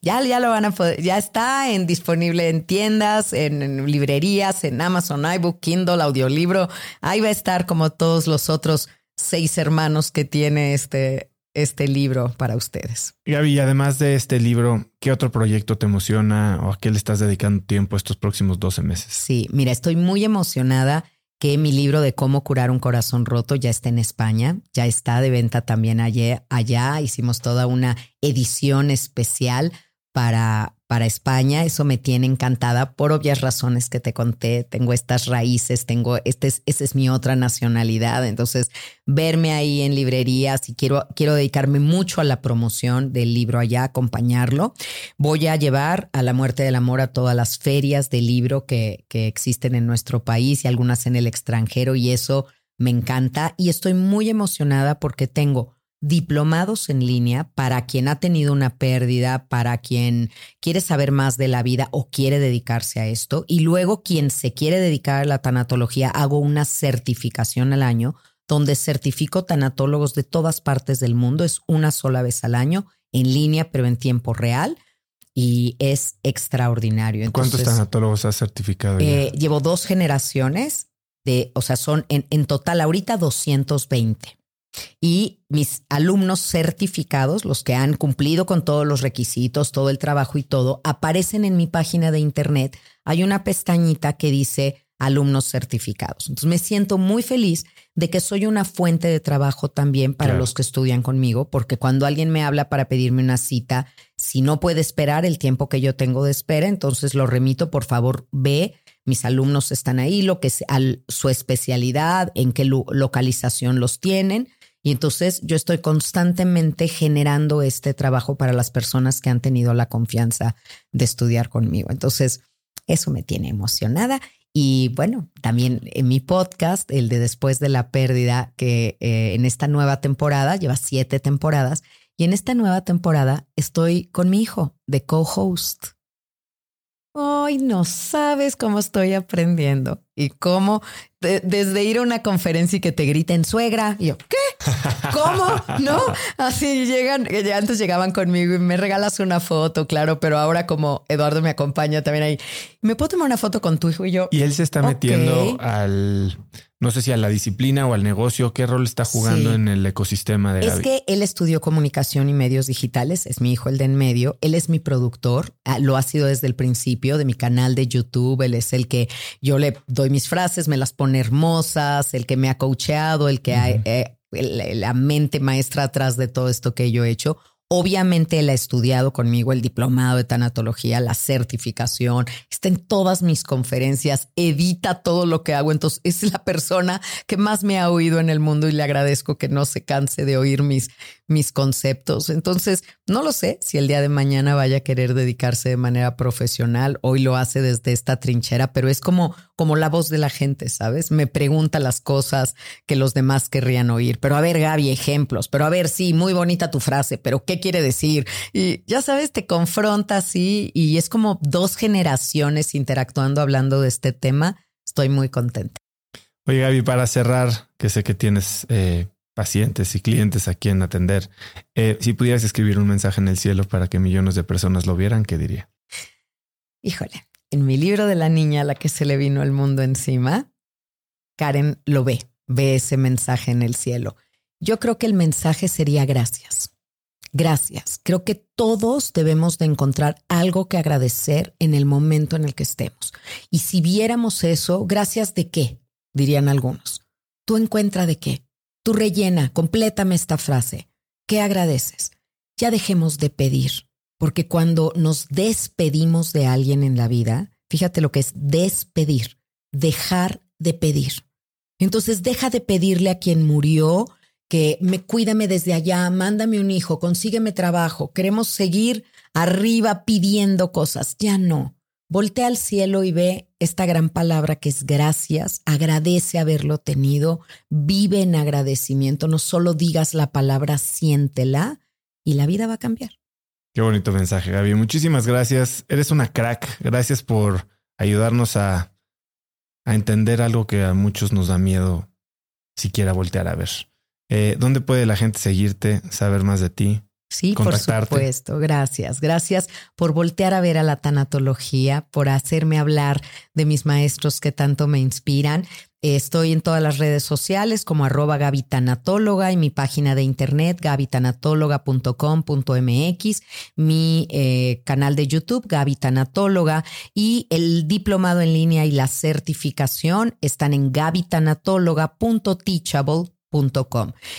Ya, ya lo van a poder, ya está en, disponible en tiendas, en, librerías, en Amazon, iBook, Kindle, audiolibro. Ahí va a estar como todos los otros seis hermanos que tiene este, este libro para ustedes. Gaby, además de este libro, ¿qué otro proyecto te emociona o a qué le estás dedicando tiempo estos próximos 12 meses? Sí, mira, estoy muy emocionada que mi libro de cómo curar un corazón roto ya está en España, ya está de venta también allá. Hicimos toda una edición especial para, para España. Eso me tiene encantada por obvias razones que te conté. Tengo estas raíces, tengo, este es, esa es mi otra nacionalidad. Entonces, verme ahí en librerías y quiero, quiero dedicarme mucho a la promoción del libro allá, acompañarlo. Voy a llevar a la muerte del amor a todas las ferias de libro que, que existen en nuestro país y algunas en el extranjero y eso me encanta y estoy muy emocionada porque tengo diplomados en línea para quien ha tenido una pérdida, para quien quiere saber más de la vida o quiere dedicarse a esto. Y luego quien se quiere dedicar a la tanatología, hago una certificación al año donde certifico tanatólogos de todas partes del mundo. Es una sola vez al año, en línea, pero en tiempo real. Y es extraordinario. ¿Cuántos tanatólogos has certificado? Eh, llevo dos generaciones de, o sea, son en, en total ahorita 220. Y mis alumnos certificados, los que han cumplido con todos los requisitos, todo el trabajo y todo, aparecen en mi página de internet. Hay una pestañita que dice alumnos certificados. Entonces me siento muy feliz de que soy una fuente de trabajo también para los que estudian conmigo, porque cuando alguien me habla para pedirme una cita, si no puede esperar el tiempo que yo tengo de espera, entonces lo remito, por favor, ve, mis alumnos están ahí, lo que es su especialidad, en qué localización los tienen y entonces yo estoy constantemente generando este trabajo para las personas que han tenido la confianza de estudiar conmigo. Entonces, eso me tiene emocionada. Y bueno, también en mi podcast, el de Después de la Pérdida, que eh, en esta nueva temporada, lleva siete temporadas, y en esta nueva temporada estoy con mi hijo de co-host. Ay, no sabes cómo estoy aprendiendo y cómo desde ir a una conferencia y que te griten suegra, y yo, ¿qué? ¿Cómo? ¿No? Así llegan, antes llegaban conmigo y me regalas una foto, claro, pero ahora como Eduardo me acompaña también ahí, ¿me puedo tomar una foto con tu hijo y yo? Y él se está metiendo al, no sé si a la disciplina o al negocio, ¿qué rol está jugando en el ecosistema de Es que él estudió comunicación y medios digitales, es mi hijo el de en medio, él es mi productor, ah, lo ha sido desde el principio de mi canal de YouTube, él es el que yo le doy mis frases, me las pone hermosas, el que me ha coacheado, el que ha, eh, la mente maestra atrás de todo esto que yo he hecho. Obviamente él ha estudiado conmigo el diplomado de tanatología, la certificación, está en todas mis conferencias, edita todo lo que hago. Entonces es la persona que más me ha oído en el mundo y le agradezco que no se canse de oír mis, mis conceptos. Entonces, no lo sé si el día de mañana vaya a querer dedicarse de manera profesional. Hoy lo hace desde esta trinchera, pero es como, como la voz de la gente, ¿sabes? Me pregunta las cosas que los demás querrían oír. Pero a ver, Gaby, ejemplos. Pero a ver, sí, muy bonita tu frase, pero ¿qué quiere decir? Y ya sabes, te confronta así y es como dos generaciones interactuando, hablando de este tema. Estoy muy contenta. Oye, Gaby, para cerrar, que sé que tienes eh, pacientes y clientes a quien atender. Eh, si pudieras escribir un mensaje en el cielo para que millones de personas lo vieran, ¿qué diría? Híjole, en mi libro de la niña a la que se le vino el mundo encima, Karen lo ve, ve ese mensaje en el cielo. Yo creo que el mensaje sería gracias. Gracias. Creo que todos debemos de encontrar algo que agradecer en el momento en el que estemos. Y si viéramos eso, gracias de qué, dirían algunos. Tú encuentra de qué. Tú rellena, complétame esta frase. ¿Qué agradeces? Ya dejemos de pedir, porque cuando nos despedimos de alguien en la vida, fíjate lo que es despedir, dejar de pedir. Entonces deja de pedirle a quien murió que me cuídame desde allá, mándame un hijo, consígueme trabajo. Queremos seguir arriba pidiendo cosas. Ya no. Voltea al cielo y ve esta gran palabra que es gracias, agradece haberlo tenido, vive en agradecimiento, no solo digas la palabra, siéntela y la vida va a cambiar. Qué bonito mensaje, Gaby. Muchísimas gracias. Eres una crack. Gracias por ayudarnos a, a entender algo que a muchos nos da miedo siquiera voltear a ver. Eh, ¿Dónde puede la gente seguirte, saber más de ti? Sí, por supuesto. Gracias. Gracias por voltear a ver a la tanatología, por hacerme hablar de mis maestros que tanto me inspiran. Estoy en todas las redes sociales como arroba gabitanatóloga y mi página de internet gabitanatóloga.com.mx, mi eh, canal de YouTube Gabitanatóloga y el diplomado en línea y la certificación están en gabitanatóloga.teachable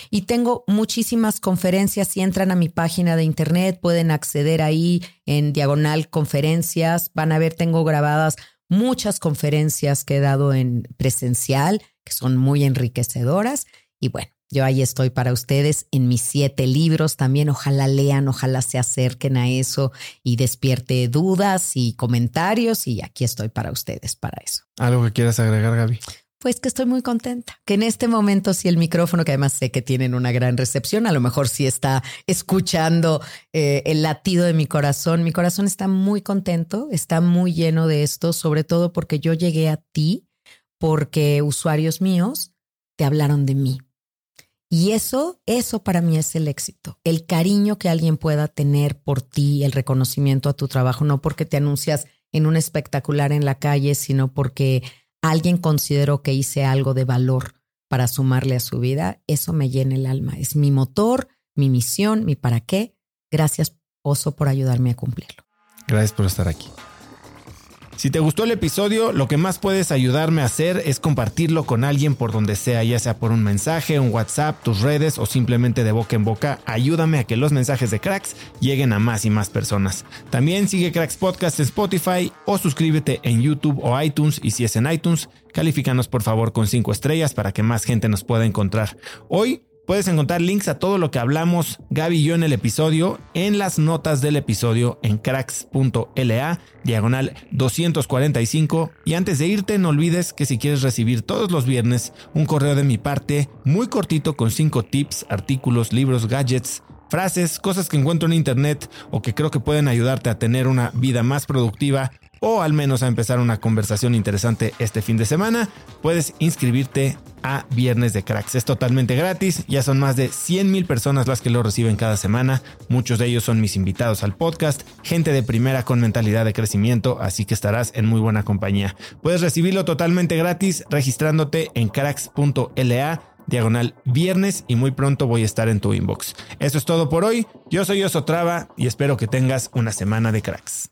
y tengo muchísimas conferencias. Si entran a mi página de internet, pueden acceder ahí en diagonal conferencias. Van a ver, tengo grabadas muchas conferencias que he dado en presencial, que son muy enriquecedoras. Y bueno, yo ahí estoy para ustedes en mis siete libros. También ojalá lean, ojalá se acerquen a eso y despierte dudas y comentarios. Y aquí estoy para ustedes, para eso. ¿Algo que quieras agregar, Gaby? Pues que estoy muy contenta, que en este momento sí el micrófono, que además sé que tienen una gran recepción, a lo mejor sí está escuchando eh, el latido de mi corazón. Mi corazón está muy contento, está muy lleno de esto, sobre todo porque yo llegué a ti, porque usuarios míos te hablaron de mí. Y eso, eso para mí es el éxito, el cariño que alguien pueda tener por ti, el reconocimiento a tu trabajo, no porque te anuncias en un espectacular en la calle, sino porque alguien consideró que hice algo de valor para sumarle a su vida, eso me llena el alma. Es mi motor, mi misión, mi para qué. Gracias, Oso, por ayudarme a cumplirlo. Gracias por estar aquí. Si te gustó el episodio, lo que más puedes ayudarme a hacer es compartirlo con alguien por donde sea, ya sea por un mensaje, un WhatsApp, tus redes o simplemente de boca en boca. Ayúdame a que los mensajes de Cracks lleguen a más y más personas. También sigue Cracks Podcast en Spotify o suscríbete en YouTube o iTunes y si es en iTunes, califícanos por favor con 5 estrellas para que más gente nos pueda encontrar. Hoy Puedes encontrar links a todo lo que hablamos Gaby y yo en el episodio en las notas del episodio en cracks.la diagonal 245 y antes de irte no olvides que si quieres recibir todos los viernes un correo de mi parte muy cortito con 5 tips, artículos, libros, gadgets, frases, cosas que encuentro en internet o que creo que pueden ayudarte a tener una vida más productiva o al menos a empezar una conversación interesante este fin de semana, puedes inscribirte a Viernes de Cracks. Es totalmente gratis, ya son más de 100 mil personas las que lo reciben cada semana, muchos de ellos son mis invitados al podcast, gente de primera con mentalidad de crecimiento, así que estarás en muy buena compañía. Puedes recibirlo totalmente gratis registrándote en cracks.la diagonal viernes y muy pronto voy a estar en tu inbox. Eso es todo por hoy, yo soy Osotrava y espero que tengas una semana de cracks.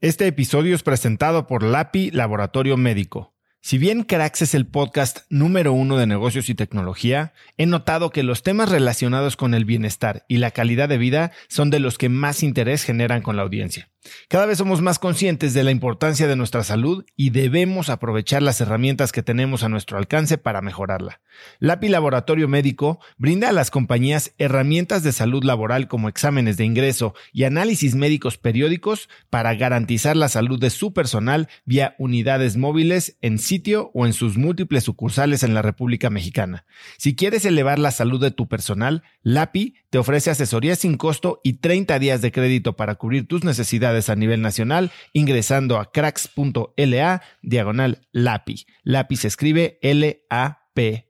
Este episodio es presentado por LAPI Laboratorio Médico Si bien Cracks es el podcast número uno de negocios y tecnología, he notado que los temas relacionados con el bienestar y la calidad de vida son de los que más interés generan con la audiencia. Cada vez somos más conscientes de la importancia de nuestra salud y debemos aprovechar las herramientas que tenemos a nuestro alcance para mejorarla. LAPI Laboratorio Médico brinda a las compañías herramientas de salud laboral como exámenes de ingreso y análisis médicos periódicos para garantizar la salud de su personal vía unidades móviles en sitio o en sus múltiples sucursales en la República Mexicana. Si quieres elevar la salud de tu personal, LAPI te ofrece asesoría sin costo y 30 días de crédito para cubrir tus necesidades a nivel nacional ingresando a cracks.la diagonal LAPI. LAPI se escribe L-A-P-I.